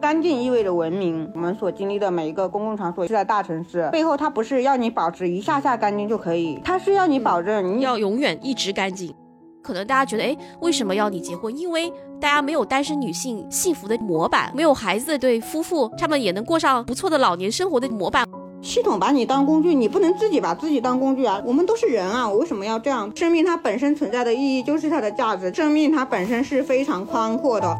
干净意味着文明。我们所经历的每一个公共场所是在大城市背后，它不是要你保持一下下干净就可以，它是要你保证你要永远一直干净。可能大家觉得，哎，为什么要你结婚？因为大家没有单身女性幸福的模板，没有孩子的对夫妇，他们也能过上不错的老年生活的模板。系统把你当工具，你不能自己把自己当工具啊！我们都是人啊，我为什么要这样？生命它本身存在的意义就是它的价值，生命它本身是非常宽阔的。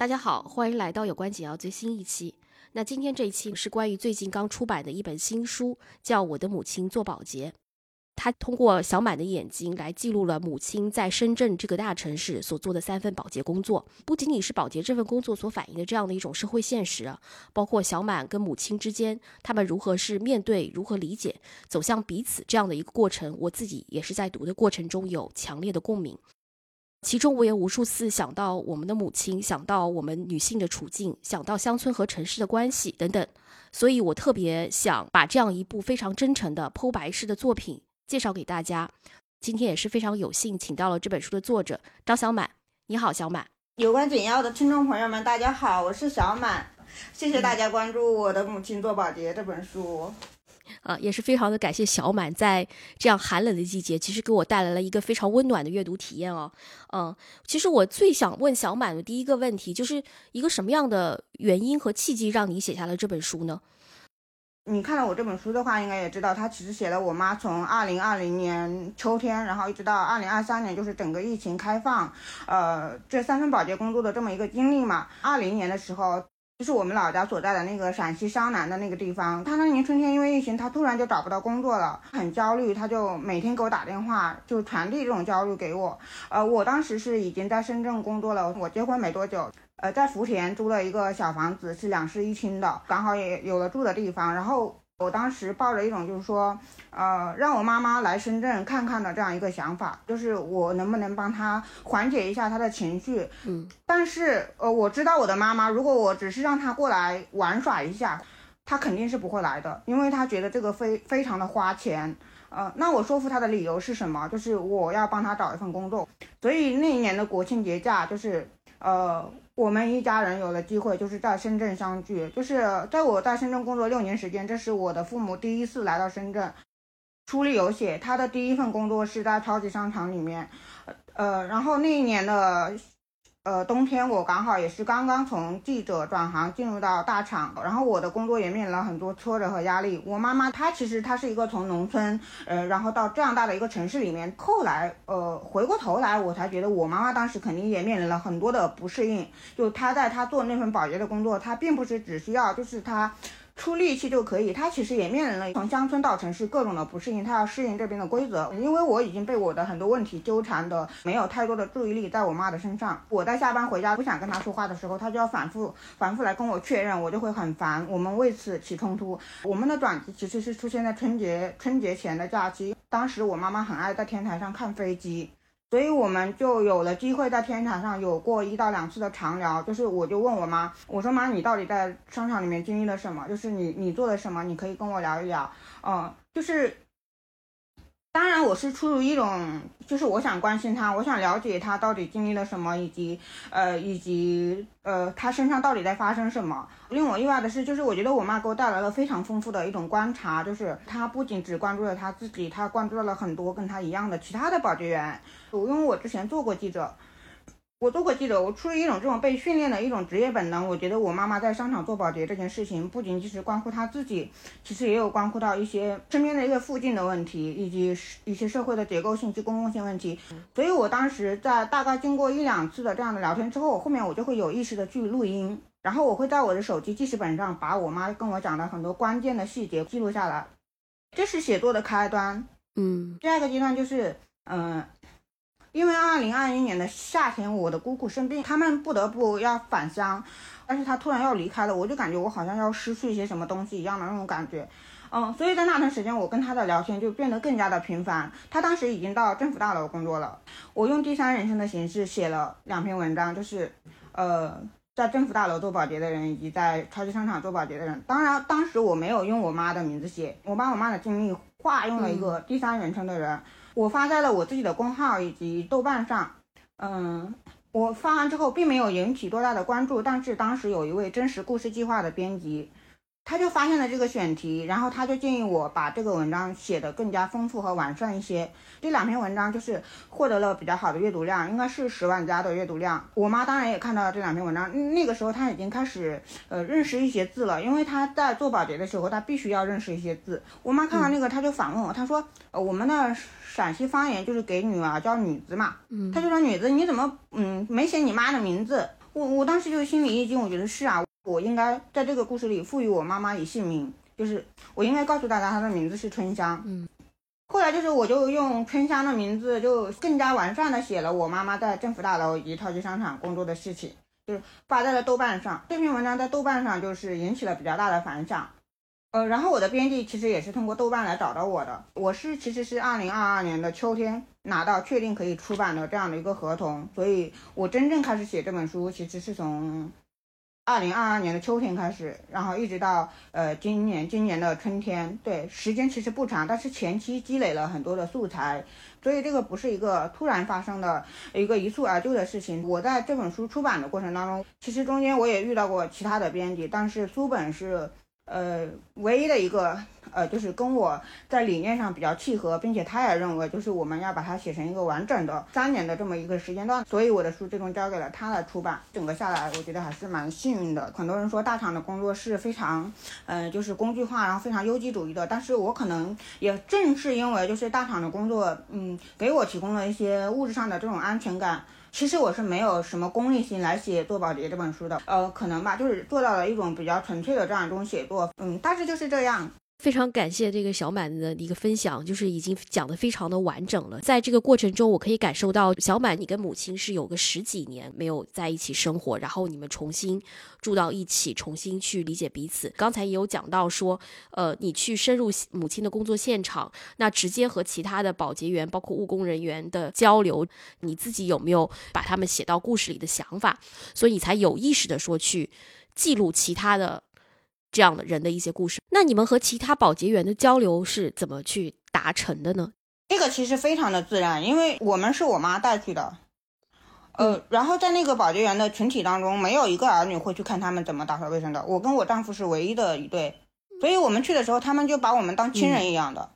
大家好，欢迎来到有关紧要最新一期。那今天这一期是关于最近刚出版的一本新书，叫《我的母亲做保洁》。他通过小满的眼睛来记录了母亲在深圳这个大城市所做的三份保洁工作。不仅仅是保洁这份工作所反映的这样的一种社会现实，包括小满跟母亲之间，他们如何是面对、如何理解、走向彼此这样的一个过程。我自己也是在读的过程中有强烈的共鸣。其中我也无数次想到我们的母亲，想到我们女性的处境，想到乡村和城市的关系等等，所以我特别想把这样一部非常真诚的剖白式的作品介绍给大家。今天也是非常有幸请到了这本书的作者张小满。你好，小满。有关紧要的听众朋友们，大家好，我是小满。谢谢大家关注我的母亲做保洁这本书。啊，也是非常的感谢小满在这样寒冷的季节，其实给我带来了一个非常温暖的阅读体验哦。嗯，其实我最想问小满的第一个问题，就是一个什么样的原因和契机让你写下了这本书呢？你看了我这本书的话，应该也知道，它其实写了我妈从二零二零年秋天，然后一直到二零二三年，就是整个疫情开放，呃，这三份保洁工作的这么一个经历嘛。二零年的时候。就是我们老家所在的那个陕西商南的那个地方，他那年春天因为疫情，他突然就找不到工作了，很焦虑，他就每天给我打电话，就传递这种焦虑给我。呃，我当时是已经在深圳工作了，我结婚没多久，呃，在福田租了一个小房子，是两室一厅的，刚好也有了住的地方，然后。我当时抱着一种就是说，呃，让我妈妈来深圳看看的这样一个想法，就是我能不能帮她缓解一下她的情绪。嗯，但是呃，我知道我的妈妈，如果我只是让她过来玩耍一下，她肯定是不会来的，因为她觉得这个非非常的花钱。呃，那我说服她的理由是什么？就是我要帮她找一份工作。所以那一年的国庆节假，就是呃。我们一家人有了机会，就是在深圳相聚。就是在我在深圳工作六年时间，这是我的父母第一次来到深圳。书里有写，他的第一份工作是在超级商场里面，呃，然后那一年的。呃，冬天我刚好也是刚刚从记者转行进入到大厂，然后我的工作也面临了很多挫折和压力。我妈妈她其实她是一个从农村，呃，然后到这样大的一个城市里面，后来呃回过头来，我才觉得我妈妈当时肯定也面临了很多的不适应。就她在她做那份保洁的工作，她并不是只需要就是她。出力气就可以，他其实也面临了从乡村到城市各种的不适应，他要适应这边的规则。因为我已经被我的很多问题纠缠的没有太多的注意力在我妈的身上。我在下班回家不想跟他说话的时候，他就要反复反复来跟我确认，我就会很烦。我们为此起冲突。我们的转机其实是出现在春节春节前的假期，当时我妈妈很爱在天台上看飞机。所以我们就有了机会在天台上有过一到两次的长聊，就是我就问我妈，我说妈，你到底在商场里面经历了什么？就是你你做了什么？你可以跟我聊一聊。嗯，就是。当然，我是出于一种，就是我想关心他，我想了解他到底经历了什么，以及，呃，以及，呃，他身上到底在发生什么。令我意外的是，就是我觉得我妈给我带来了非常丰富的一种观察，就是她不仅只关注了她自己，她关注到了很多跟她一样的其他的保洁员。因为我之前做过记者。我做过记者，我出于一种这种被训练的一种职业本能，我觉得我妈妈在商场做保洁这件事情，不仅仅是关乎她自己，其实也有关乎到一些身边的一个附近的问题，以及一些社会的结构性及公共性问题。所以我当时在大概经过一两次的这样的聊天之后，后面我就会有意识的去录音，然后我会在我的手机记事本上把我妈跟我讲的很多关键的细节记录下来，这是写作的开端。嗯，第二个阶段就是，嗯。因为二零二一年的夏天，我的姑姑生病，他们不得不要返乡，但是他突然要离开了，我就感觉我好像要失去一些什么东西一样的那种感觉，嗯，所以在那段时间，我跟他的聊天就变得更加的频繁。他当时已经到政府大楼工作了，我用第三人称的形式写了两篇文章，就是，呃，在政府大楼做保洁的人，以及在超级商场做保洁的人。当然，当时我没有用我妈的名字写，我把我妈的经历化用了一个第三人称的人。我发在了我自己的公号以及豆瓣上，嗯，我发完之后并没有引起多大的关注，但是当时有一位真实故事计划的编辑。他就发现了这个选题，然后他就建议我把这个文章写得更加丰富和完善一些。这两篇文章就是获得了比较好的阅读量，应该是十万加的阅读量。我妈当然也看到了这两篇文章，那个时候她已经开始呃认识一些字了，因为她在做保洁的时候，她必须要认识一些字。我妈看完那个，她就反问我，她说：“呃，我们的陕西方言就是给女儿叫女子嘛，嗯，她就说女子你怎么嗯没写你妈的名字？我我当时就心里一惊，我觉得是啊。”我应该在这个故事里赋予我妈妈以姓名，就是我应该告诉大家她的名字是春香。嗯，后来就是我就用春香的名字，就更加完善的写了我妈妈在政府大楼以及超级商场工作的事情，就是发在了豆瓣上。这篇文章在豆瓣上就是引起了比较大的反响。呃，然后我的编辑其实也是通过豆瓣来找到我的。我是其实是二零二二年的秋天拿到确定可以出版的这样的一个合同，所以我真正开始写这本书其实是从。二零二二年的秋天开始，然后一直到呃今年今年的春天，对时间其实不长，但是前期积累了很多的素材，所以这个不是一个突然发生的一个一蹴而就的事情。我在这本书出版的过程当中，其实中间我也遇到过其他的编辑，但是书本是。呃，唯一的一个呃，就是跟我在理念上比较契合，并且他也认为，就是我们要把它写成一个完整的三年的这么一个时间段，所以我的书最终交给了他来出版。整个下来，我觉得还是蛮幸运的。很多人说大厂的工作是非常，呃，就是工具化，然后非常优绩主义的，但是我可能也正是因为就是大厂的工作，嗯，给我提供了一些物质上的这种安全感。其实我是没有什么功利心来写《做保洁》这本书的，呃，可能吧，就是做到了一种比较纯粹的这样一种写作，嗯，大致就是这样。非常感谢这个小满的一个分享，就是已经讲的非常的完整了。在这个过程中，我可以感受到小满，你跟母亲是有个十几年没有在一起生活，然后你们重新住到一起，重新去理解彼此。刚才也有讲到说，呃，你去深入母亲的工作现场，那直接和其他的保洁员，包括务工人员的交流，你自己有没有把他们写到故事里的想法？所以你才有意识的说去记录其他的。这样的人的一些故事，那你们和其他保洁员的交流是怎么去达成的呢？这个其实非常的自然，因为我们是我妈带去的，呃，然后在那个保洁员的群体当中，没有一个儿女会去看他们怎么打扫卫生的。我跟我丈夫是唯一的一对，所以我们去的时候，他们就把我们当亲人一样的。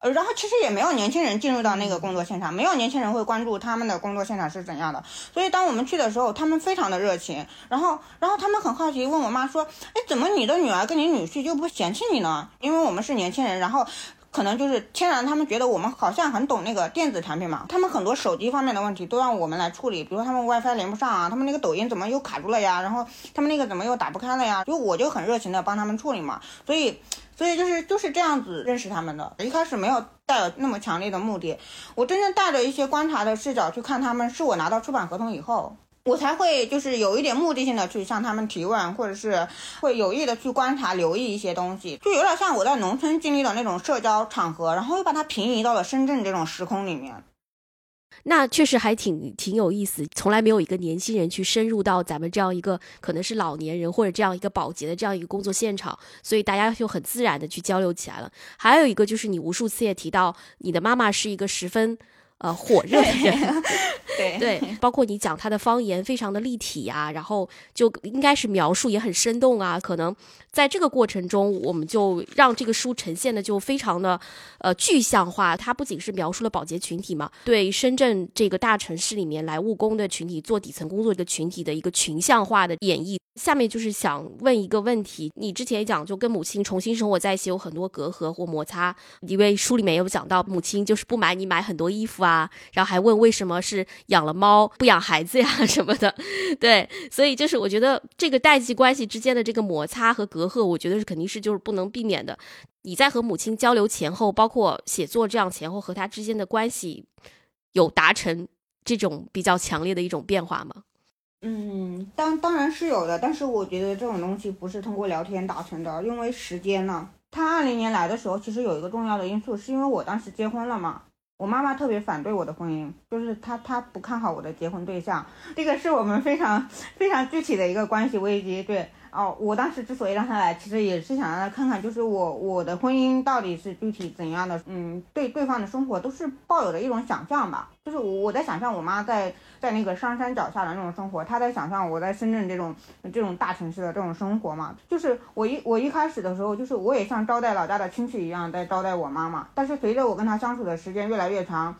呃，然后其实也没有年轻人进入到那个工作现场，没有年轻人会关注他们的工作现场是怎样的。所以当我们去的时候，他们非常的热情，然后，然后他们很好奇，问我妈说：“哎，怎么你的女儿跟你女婿就不嫌弃你呢？因为我们是年轻人，然后可能就是天然他们觉得我们好像很懂那个电子产品嘛，他们很多手机方面的问题都让我们来处理，比如他们 WiFi 连不上啊，他们那个抖音怎么又卡住了呀？然后他们那个怎么又打不开了呀？就我就很热情的帮他们处理嘛，所以。”所以就是就是这样子认识他们的，一开始没有带有那么强烈的目的，我真正带着一些观察的视角去看他们，是我拿到出版合同以后，我才会就是有一点目的性的去向他们提问，或者是会有意的去观察、留意一些东西，就有点像我在农村经历的那种社交场合，然后又把它平移到了深圳这种时空里面。那确实还挺挺有意思，从来没有一个年轻人去深入到咱们这样一个可能是老年人或者这样一个保洁的这样一个工作现场，所以大家就很自然的去交流起来了。还有一个就是你无数次也提到，你的妈妈是一个十分。呃，火热的人，对对，包括你讲他的方言非常的立体呀，然后就应该是描述也很生动啊。可能在这个过程中，我们就让这个书呈现的就非常的呃具象化。它不仅是描述了保洁群体嘛，对深圳这个大城市里面来务工的群体、做底层工作的群体的一个群像化的演绎。下面就是想问一个问题，你之前也讲，就跟母亲重新生活在一起有很多隔阂或摩擦，因为书里面有讲到母亲就是不买你买很多衣服啊，啊然后还问为什么是养了猫不养孩子呀 什么的，对，所以就是我觉得这个代际关系之间的这个摩擦和隔阂，我觉得是肯定是就是不能避免的。你在和母亲交流前后，包括写作这样前后和她之间的关系，有达成这种比较强烈的一种变化吗？嗯，当当然是有的，但是我觉得这种东西不是通过聊天达成的，因为时间呢。他二零年来的时候，其实有一个重要的因素，是因为我当时结婚了嘛，我妈妈特别反对我的婚姻，就是她她不看好我的结婚对象，这个是我们非常非常具体的一个关系危机。对，哦，我当时之所以让他来，其实也是想让他看看，就是我我的婚姻到底是具体怎样的，嗯，对对方的生活都是抱有的一种想象吧。就是我在想象我妈在在那个上山脚下的那种生活，她在想象我在深圳这种这种大城市的这种生活嘛。就是我一我一开始的时候，就是我也像招待老家的亲戚一样在招待我妈妈，但是随着我跟她相处的时间越来越长。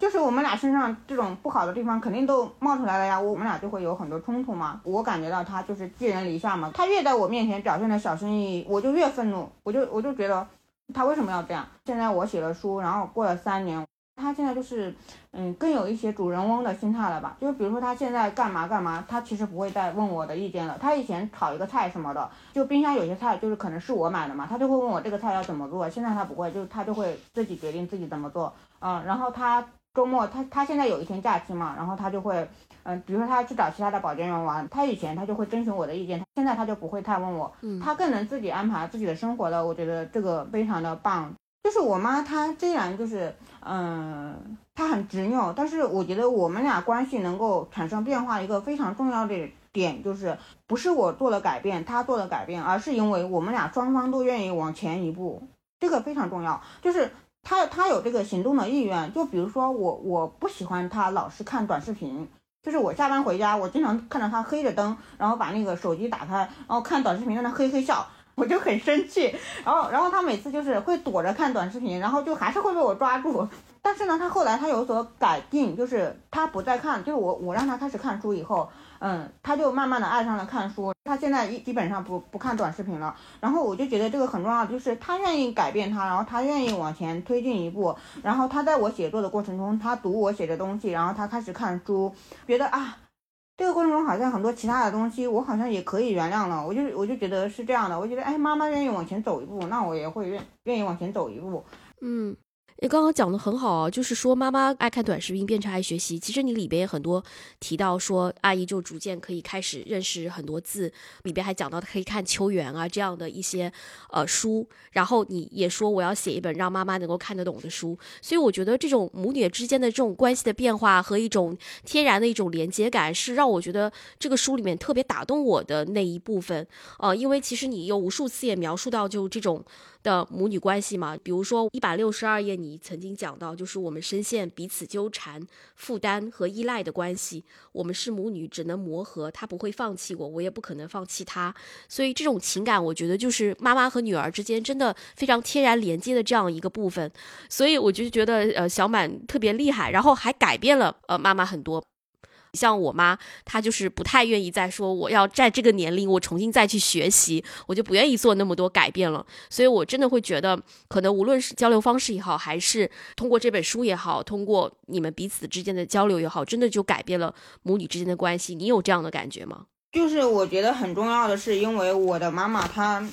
就是我们俩身上这种不好的地方肯定都冒出来了呀，我们俩就会有很多冲突嘛。我感觉到他就是寄人篱下嘛，他越在我面前表现的小生意，我就越愤怒，我就我就觉得他为什么要这样？现在我写了书，然后过了三年，他现在就是嗯更有一些主人翁的心态了吧？就是比如说他现在干嘛干嘛，他其实不会再问我的意见了。他以前炒一个菜什么的，就冰箱有些菜就是可能是我买的嘛，他就会问我这个菜要怎么做。现在他不会，就他就会自己决定自己怎么做。嗯，然后他。周末他他现在有一天假期嘛，然后他就会，嗯，比如说他去找其他的保健员玩，他以前他就会征询我的意见，现在他就不会太问我，他更能自己安排自己的生活了，我觉得这个非常的棒。就是我妈她虽然就是，嗯，她很执拗，但是我觉得我们俩关系能够产生变化一个非常重要的点就是，不是我做了改变，他做了改变，而是因为我们俩双方都愿意往前一步，这个非常重要，就是。他他有这个行动的意愿，就比如说我我不喜欢他老是看短视频，就是我下班回家，我经常看到他黑着灯，然后把那个手机打开，然后看短视频在那嘿嘿笑，我就很生气。然后然后他每次就是会躲着看短视频，然后就还是会被我抓住。但是呢，他后来他有所改进，就是他不再看，就是我我让他开始看书以后。嗯，他就慢慢的爱上了看书，他现在一基本上不不看短视频了。然后我就觉得这个很重要，就是他愿意改变他，然后他愿意往前推进一步。然后他在我写作的过程中，他读我写的东西，然后他开始看书，觉得啊，这个过程中好像很多其他的东西我好像也可以原谅了。我就我就觉得是这样的，我觉得哎，妈妈愿意往前走一步，那我也会愿愿意往前走一步。嗯。你刚刚讲的很好啊，就是说妈妈爱看短视频变成爱学习。其实你里边也很多提到说，阿姨就逐渐可以开始认识很多字，里边还讲到可以看秋园啊这样的一些呃书。然后你也说我要写一本让妈妈能够看得懂的书。所以我觉得这种母女之间的这种关系的变化和一种天然的一种连接感，是让我觉得这个书里面特别打动我的那一部分。呃，因为其实你有无数次也描述到就这种。的母女关系嘛，比如说一百六十二页，你曾经讲到，就是我们深陷彼此纠缠、负担和依赖的关系。我们是母女，只能磨合，他不会放弃我，我也不可能放弃他。所以这种情感，我觉得就是妈妈和女儿之间真的非常天然连接的这样一个部分。所以我就觉得，呃，小满特别厉害，然后还改变了呃妈妈很多。像我妈，她就是不太愿意再说我要在这个年龄我重新再去学习，我就不愿意做那么多改变了。所以我真的会觉得，可能无论是交流方式也好，还是通过这本书也好，通过你们彼此之间的交流也好，真的就改变了母女之间的关系。你有这样的感觉吗？就是我觉得很重要的是，因为我的妈妈她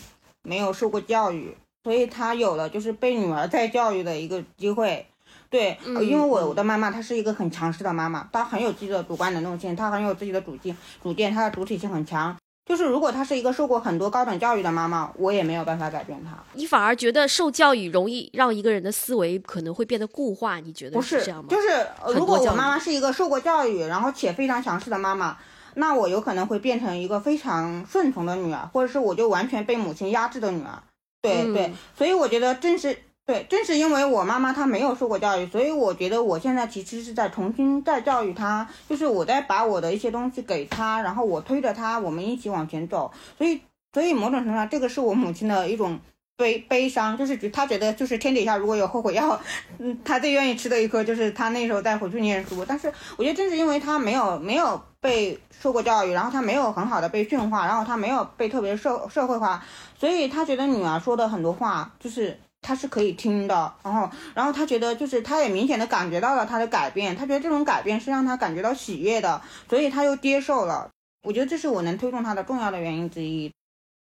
没有受过教育，所以她有了就是被女儿再教育的一个机会。对，因为我我的妈妈她是一个很强势的妈妈，她很有自己的主观能动性，她很有自己的主见，主见她的主体性很强。就是如果她是一个受过很多高等教育的妈妈，我也没有办法改变她。你反而觉得受教育容易让一个人的思维可能会变得固化？你觉得不是这样吗？就是如果我妈妈是一个受过教育，然后且非常强势的妈妈，那我有可能会变成一个非常顺从的女儿，或者是我就完全被母亲压制的女儿。对对，所以我觉得正是。对，正是因为我妈妈她没有受过教育，所以我觉得我现在其实是在重新再教育她，就是我在把我的一些东西给她，然后我推着她，我们一起往前走。所以，所以某种程度上，这个是我母亲的一种悲悲伤，就是她觉得就是天底下如果有后悔药，嗯，她最愿意吃的一颗就是她那时候再回去念书。但是我觉得正是因为她没有没有被受过教育，然后她没有很好的被驯化，然后她没有被特别社社会化，所以她觉得女儿说的很多话就是。他是可以听的，然后，然后他觉得就是他也明显的感觉到了他的改变，他觉得这种改变是让他感觉到喜悦的，所以他又接受了。我觉得这是我能推动他的重要的原因之一。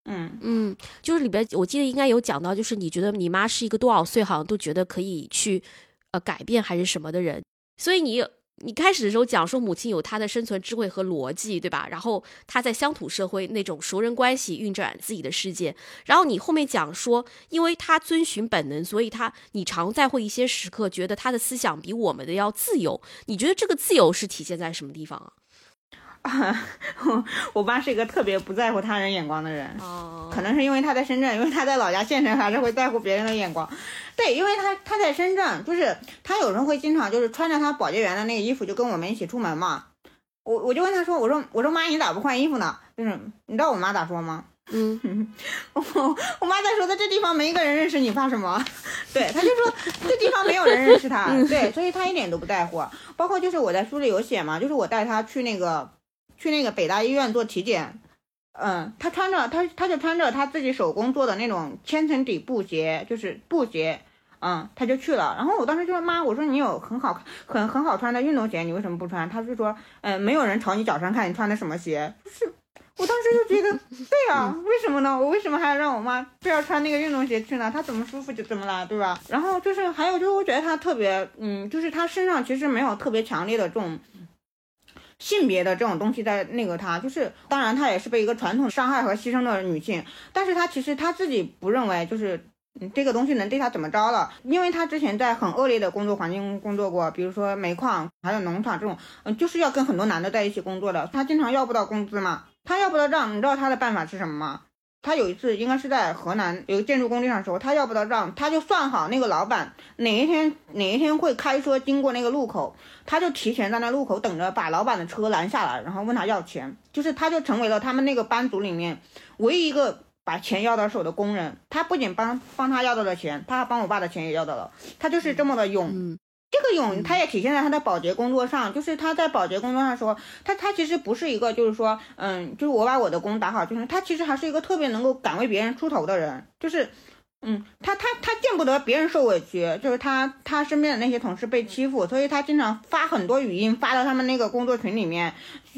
嗯嗯，就是里边我记得应该有讲到，就是你觉得你妈是一个多少岁好像都觉得可以去呃改变还是什么的人，所以你。你开始的时候讲说母亲有她的生存智慧和逻辑，对吧？然后她在乡土社会那种熟人关系运转自己的世界。然后你后面讲说，因为她遵循本能，所以她你常在会一些时刻觉得她的思想比我们的要自由。你觉得这个自由是体现在什么地方啊？我爸是一个特别不在乎他人眼光的人，哦，可能是因为他在深圳，因为他在老家县城还是会在乎别人的眼光。对，因为他他在深圳，就是他有时候会经常就是穿着他保洁员的那个衣服就跟我们一起出门嘛。我我就问他说，我说我说妈，你咋不换衣服呢？就是你知道我妈咋说吗？嗯，我我妈在说在这地方没一个人认识你，怕什么？对，他就说这地方没有人认识他，对，所以他一点都不在乎。包括就是我在书里有写嘛，就是我带他去那个去那个北大医院做体检，嗯，他穿着他他就穿着他自己手工做的那种千层底布鞋，就是布鞋，嗯，他就去了。然后我当时就说妈，我说你有很好很很好穿的运动鞋，你为什么不穿？他就说，嗯，没有人朝你脚上看你穿的什么鞋，就是。我当时就觉得，对呀，为什么呢？我为什么还要让我妈非要穿那个运动鞋去呢？她怎么舒服就怎么来，对吧？然后就是还有就是，我觉得她特别，嗯，就是她身上其实没有特别强烈的这种性别的这种东西在那个他，就是当然他也是被一个传统伤害和牺牲的女性，但是他其实他自己不认为就是这个东西能对他怎么着了，因为他之前在很恶劣的工作环境工作过，比如说煤矿还有农场这种，嗯，就是要跟很多男的在一起工作的，他经常要不到工资嘛。他要不到账，你知道他的办法是什么吗？他有一次应该是在河南有个建筑工地上的时候，他要不到账，他就算好那个老板哪一天哪一天会开车经过那个路口，他就提前在那路口等着，把老板的车拦下来，然后问他要钱，就是他就成为了他们那个班组里面唯一一个把钱要到手的工人。他不仅帮帮他要到了钱，他还帮我爸的钱也要到了，他就是这么的勇。这个勇，他也体现在他的保洁工作上，就是他在保洁工作上说，他他其实不是一个，就是说，嗯，就是我把我的工打好，就是他其实还是一个特别能够敢为别人出头的人，就是。嗯，他他他见不得别人受委屈，就是他他身边的那些同事被欺负，所以他经常发很多语音发到他们那个工作群里面，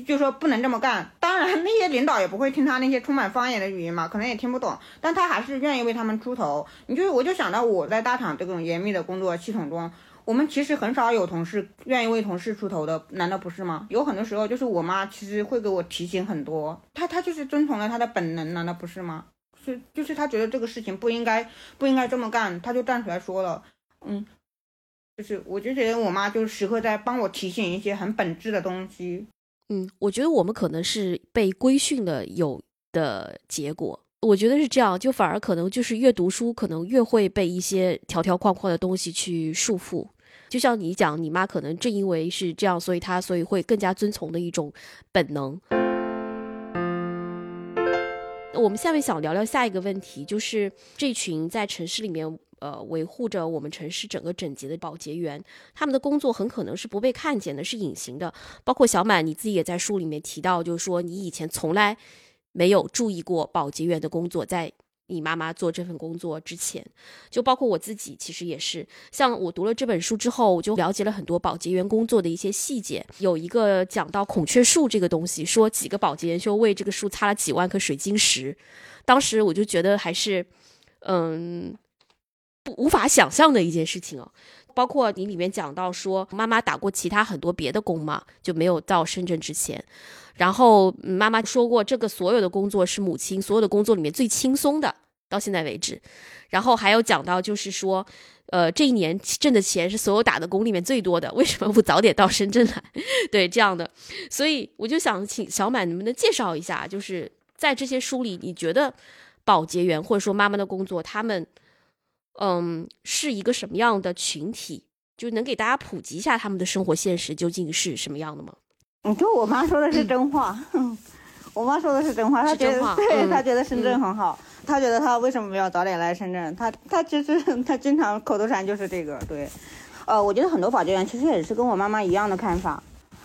就说不能这么干。当然那些领导也不会听他那些充满方言的语音嘛，可能也听不懂，但他还是愿意为他们出头。你就我就想到我在大厂这种严密的工作系统中，我们其实很少有同事愿意为同事出头的，难道不是吗？有很多时候就是我妈其实会给我提醒很多，她她就是遵从了她的本能，难道不是吗？是，就是她觉得这个事情不应该，不应该这么干，她就站出来说了，嗯，就是我就觉得我妈就时刻在帮我提醒一些很本质的东西，嗯，我觉得我们可能是被规训了有的结果，我觉得是这样，就反而可能就是越读书，可能越会被一些条条框框的东西去束缚，就像你讲，你妈可能正因为是这样，所以她所以会更加遵从的一种本能。我们下面想聊聊下一个问题，就是这群在城市里面呃维护着我们城市整个整洁的保洁员，他们的工作很可能是不被看见的，是隐形的。包括小满你自己也在书里面提到，就是说你以前从来没有注意过保洁员的工作，在。你妈妈做这份工作之前，就包括我自己，其实也是。像我读了这本书之后，我就了解了很多保洁员工作的一些细节。有一个讲到孔雀树这个东西，说几个保洁员就为这个树擦了几万颗水晶石。当时我就觉得还是，嗯，不无法想象的一件事情哦。包括你里面讲到说，妈妈打过其他很多别的工嘛，就没有到深圳之前。然后妈妈说过，这个所有的工作是母亲所有的工作里面最轻松的。到现在为止，然后还有讲到，就是说，呃，这一年挣的钱是所有打的工里面最多的，为什么不早点到深圳来？对，这样的，所以我就想请小满能不能介绍一下，就是在这些书里，你觉得保洁员或者说妈妈的工作，他们，嗯，是一个什么样的群体？就能给大家普及一下他们的生活现实究竟是什么样的吗？你就我妈说的是真话，我妈说的是真话，她觉得对她觉得深圳很好。她觉得她为什么要早点来深圳？她她其实她经常口头禅就是这个，对，呃，我觉得很多保洁员其实也是跟我妈妈一样的看法，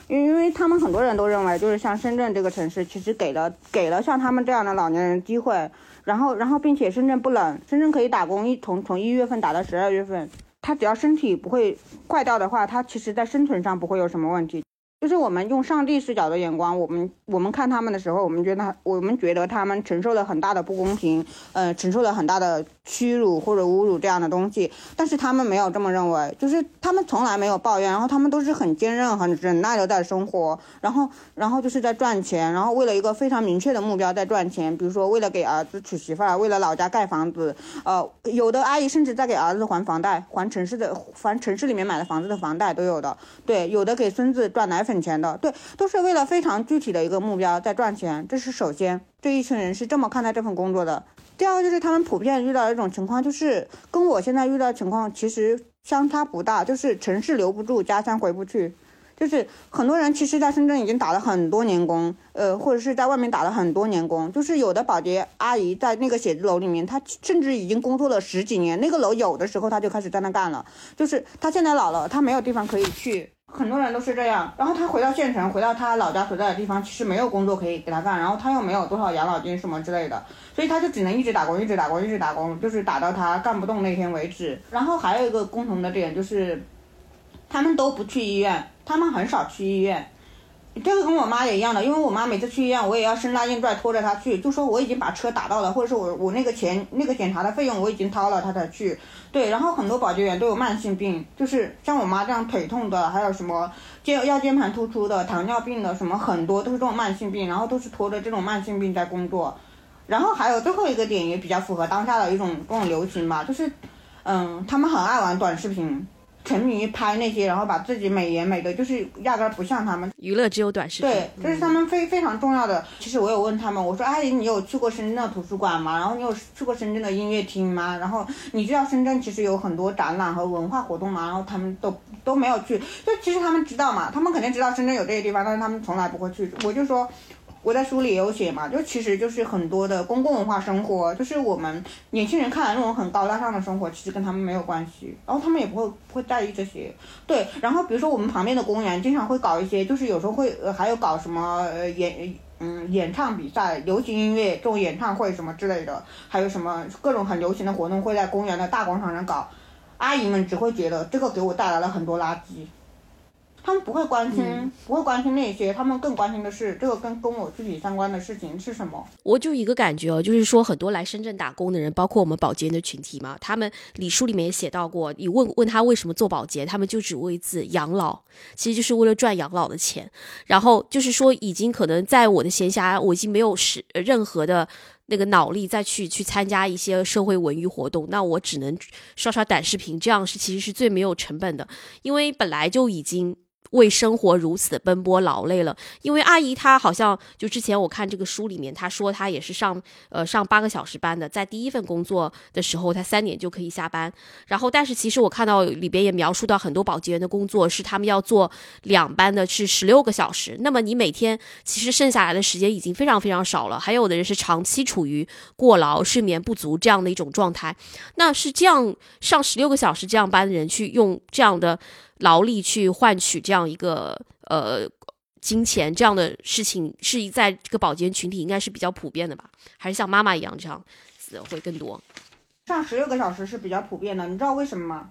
因为因为他们很多人都认为，就是像深圳这个城市，其实给了给了像他们这样的老年人机会，然后然后并且深圳不冷，深圳可以打工一从从一月份打到十二月份，他只要身体不会坏掉的话，他其实在生存上不会有什么问题。就是我们用上帝视角的眼光，我们我们看他们的时候，我们觉得我们觉得他们承受了很大的不公平，呃，承受了很大的屈辱或者侮辱这样的东西，但是他们没有这么认为，就是他们从来没有抱怨，然后他们都是很坚韧、很忍耐的在生活，然后然后就是在赚钱，然后为了一个非常明确的目标在赚钱，比如说为了给儿子娶媳妇儿，为了老家盖房子，呃，有的阿姨甚至在给儿子还房贷，还城市的还城市里面买的房子的房贷都有的，对，有的给孙子赚奶粉。省钱的，对，都是为了非常具体的一个目标在赚钱。这是首先，这一群人是这么看待这份工作的。第二个就是他们普遍遇到一种情况，就是跟我现在遇到情况其实相差不大，就是城市留不住，家乡回不去。就是很多人其实，在深圳已经打了很多年工，呃，或者是在外面打了很多年工。就是有的保洁阿姨在那个写字楼里面，她甚至已经工作了十几年。那个楼有的时候她就开始在那干了。就是她现在老了，她没有地方可以去。很多人都是这样。然后他回到县城，回到他老家所在的地方，其实没有工作可以给他干。然后他又没有多少养老金什么之类的，所以他就只能一直打工，一直打工，一直打工，就是打到他干不动那天为止。然后还有一个共同的点就是，他们都不去医院。他们很少去医院，这个跟我妈也一样的，因为我妈每次去医院，我也要生拉硬拽拖着她去，就说我已经把车打到了，或者是我我那个钱那个检查的费用我已经掏了，她才去。对，然后很多保洁员都有慢性病，就是像我妈这样腿痛的，还有什么肩腰间盘突出的、糖尿病的，什么很多都是这种慢性病，然后都是拖着这种慢性病在工作。然后还有最后一个点也比较符合当下的一种这种流行吧，就是，嗯，他们很爱玩短视频。沉迷于拍那些，然后把自己美颜美的，就是压根儿不像他们。娱乐只有短视频。对，这是他们非非常重要的。其实我有问他们，我说阿姨，你有去过深圳的图书馆吗？然后你有去过深圳的音乐厅吗？然后你知道深圳其实有很多展览和文化活动吗？然后他们都都没有去。就其实他们知道嘛，他们肯定知道深圳有这些地方，但是他们从来不会去。我就说。我在书里也有写嘛，就其实就是很多的公共文化生活，就是我们年轻人看来那种很高大上的生活，其实跟他们没有关系，然后他们也不会不会在意这些。对，然后比如说我们旁边的公园经常会搞一些，就是有时候会呃还有搞什么呃演嗯演唱比赛、流行音乐这种演唱会什么之类的，还有什么各种很流行的活动会在公园的大广场上搞，阿姨们只会觉得这个给我带来了很多垃圾。他们不会关心，不会关心那些，他们更关心的是这个跟跟我自己相关的事情是什么。我就一个感觉哦，就是说很多来深圳打工的人，包括我们保洁的群体嘛，他们李书里面也写到过，你问问他为什么做保洁，他们就只为自养老，其实就是为了赚养老的钱。然后就是说，已经可能在我的闲暇，我已经没有是任何的那个脑力再去去参加一些社会文娱活动，那我只能刷刷短视频，这样是其实是最没有成本的，因为本来就已经。为生活如此的奔波劳累了，因为阿姨她好像就之前我看这个书里面，她说她也是上呃上八个小时班的，在第一份工作的时候，她三点就可以下班。然后，但是其实我看到里边也描述到很多保洁员的工作是他们要做两班的，是十六个小时。那么你每天其实剩下来的时间已经非常非常少了，还有的人是长期处于过劳、睡眠不足这样的一种状态。那是这样上十六个小时这样班的人去用这样的。劳力去换取这样一个呃金钱，这样的事情是在这个保洁群体应该是比较普遍的吧？还是像妈妈一样这样子会更多？上十六个小时是比较普遍的，你知道为什么吗？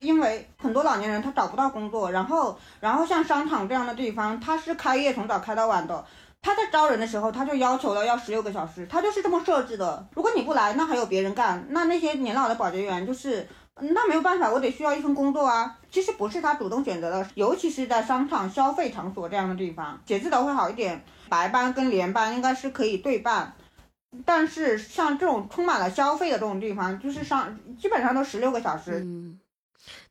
因为很多老年人他找不到工作，然后然后像商场这样的地方，他是开业从早开到晚的，他在招人的时候他就要求了要十六个小时，他就是这么设置的。如果你不来，那还有别人干，那那些年老的保洁员就是。那没有办法，我得需要一份工作啊。其实不是他主动选择的，尤其是在商场、消费场所这样的地方，写字楼会好一点。白班跟连班应该是可以对半，但是像这种充满了消费的这种地方，就是上基本上都十六个小时。嗯，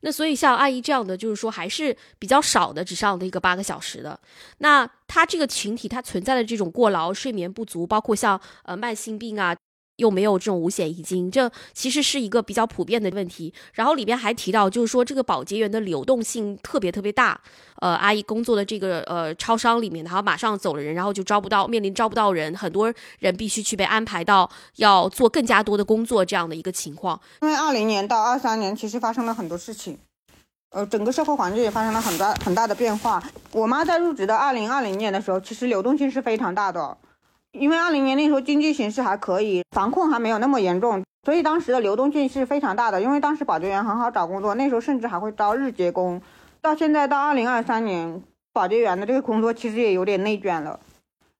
那所以像阿姨这样的，就是说还是比较少的，只上的一个八个小时的。那他这个群体，他存在的这种过劳、睡眠不足，包括像呃慢性病啊。又没有这种五险一金，这其实是一个比较普遍的问题。然后里边还提到，就是说这个保洁员的流动性特别特别大。呃，阿姨工作的这个呃超商里面，然后马上走了人，然后就招不到，面临招不到人，很多人必须去被安排到要做更加多的工作这样的一个情况。因为二零年到二三年，其实发生了很多事情，呃，整个社会环境也发生了很大很大的变化。我妈在入职的二零二零年的时候，其实流动性是非常大的。因为二零年那时候经济形势还可以，防控还没有那么严重，所以当时的流动性是非常大的。因为当时保洁员很好找工作，那时候甚至还会招日结工。到现在到二零二三年，保洁员的这个工作其实也有点内卷了，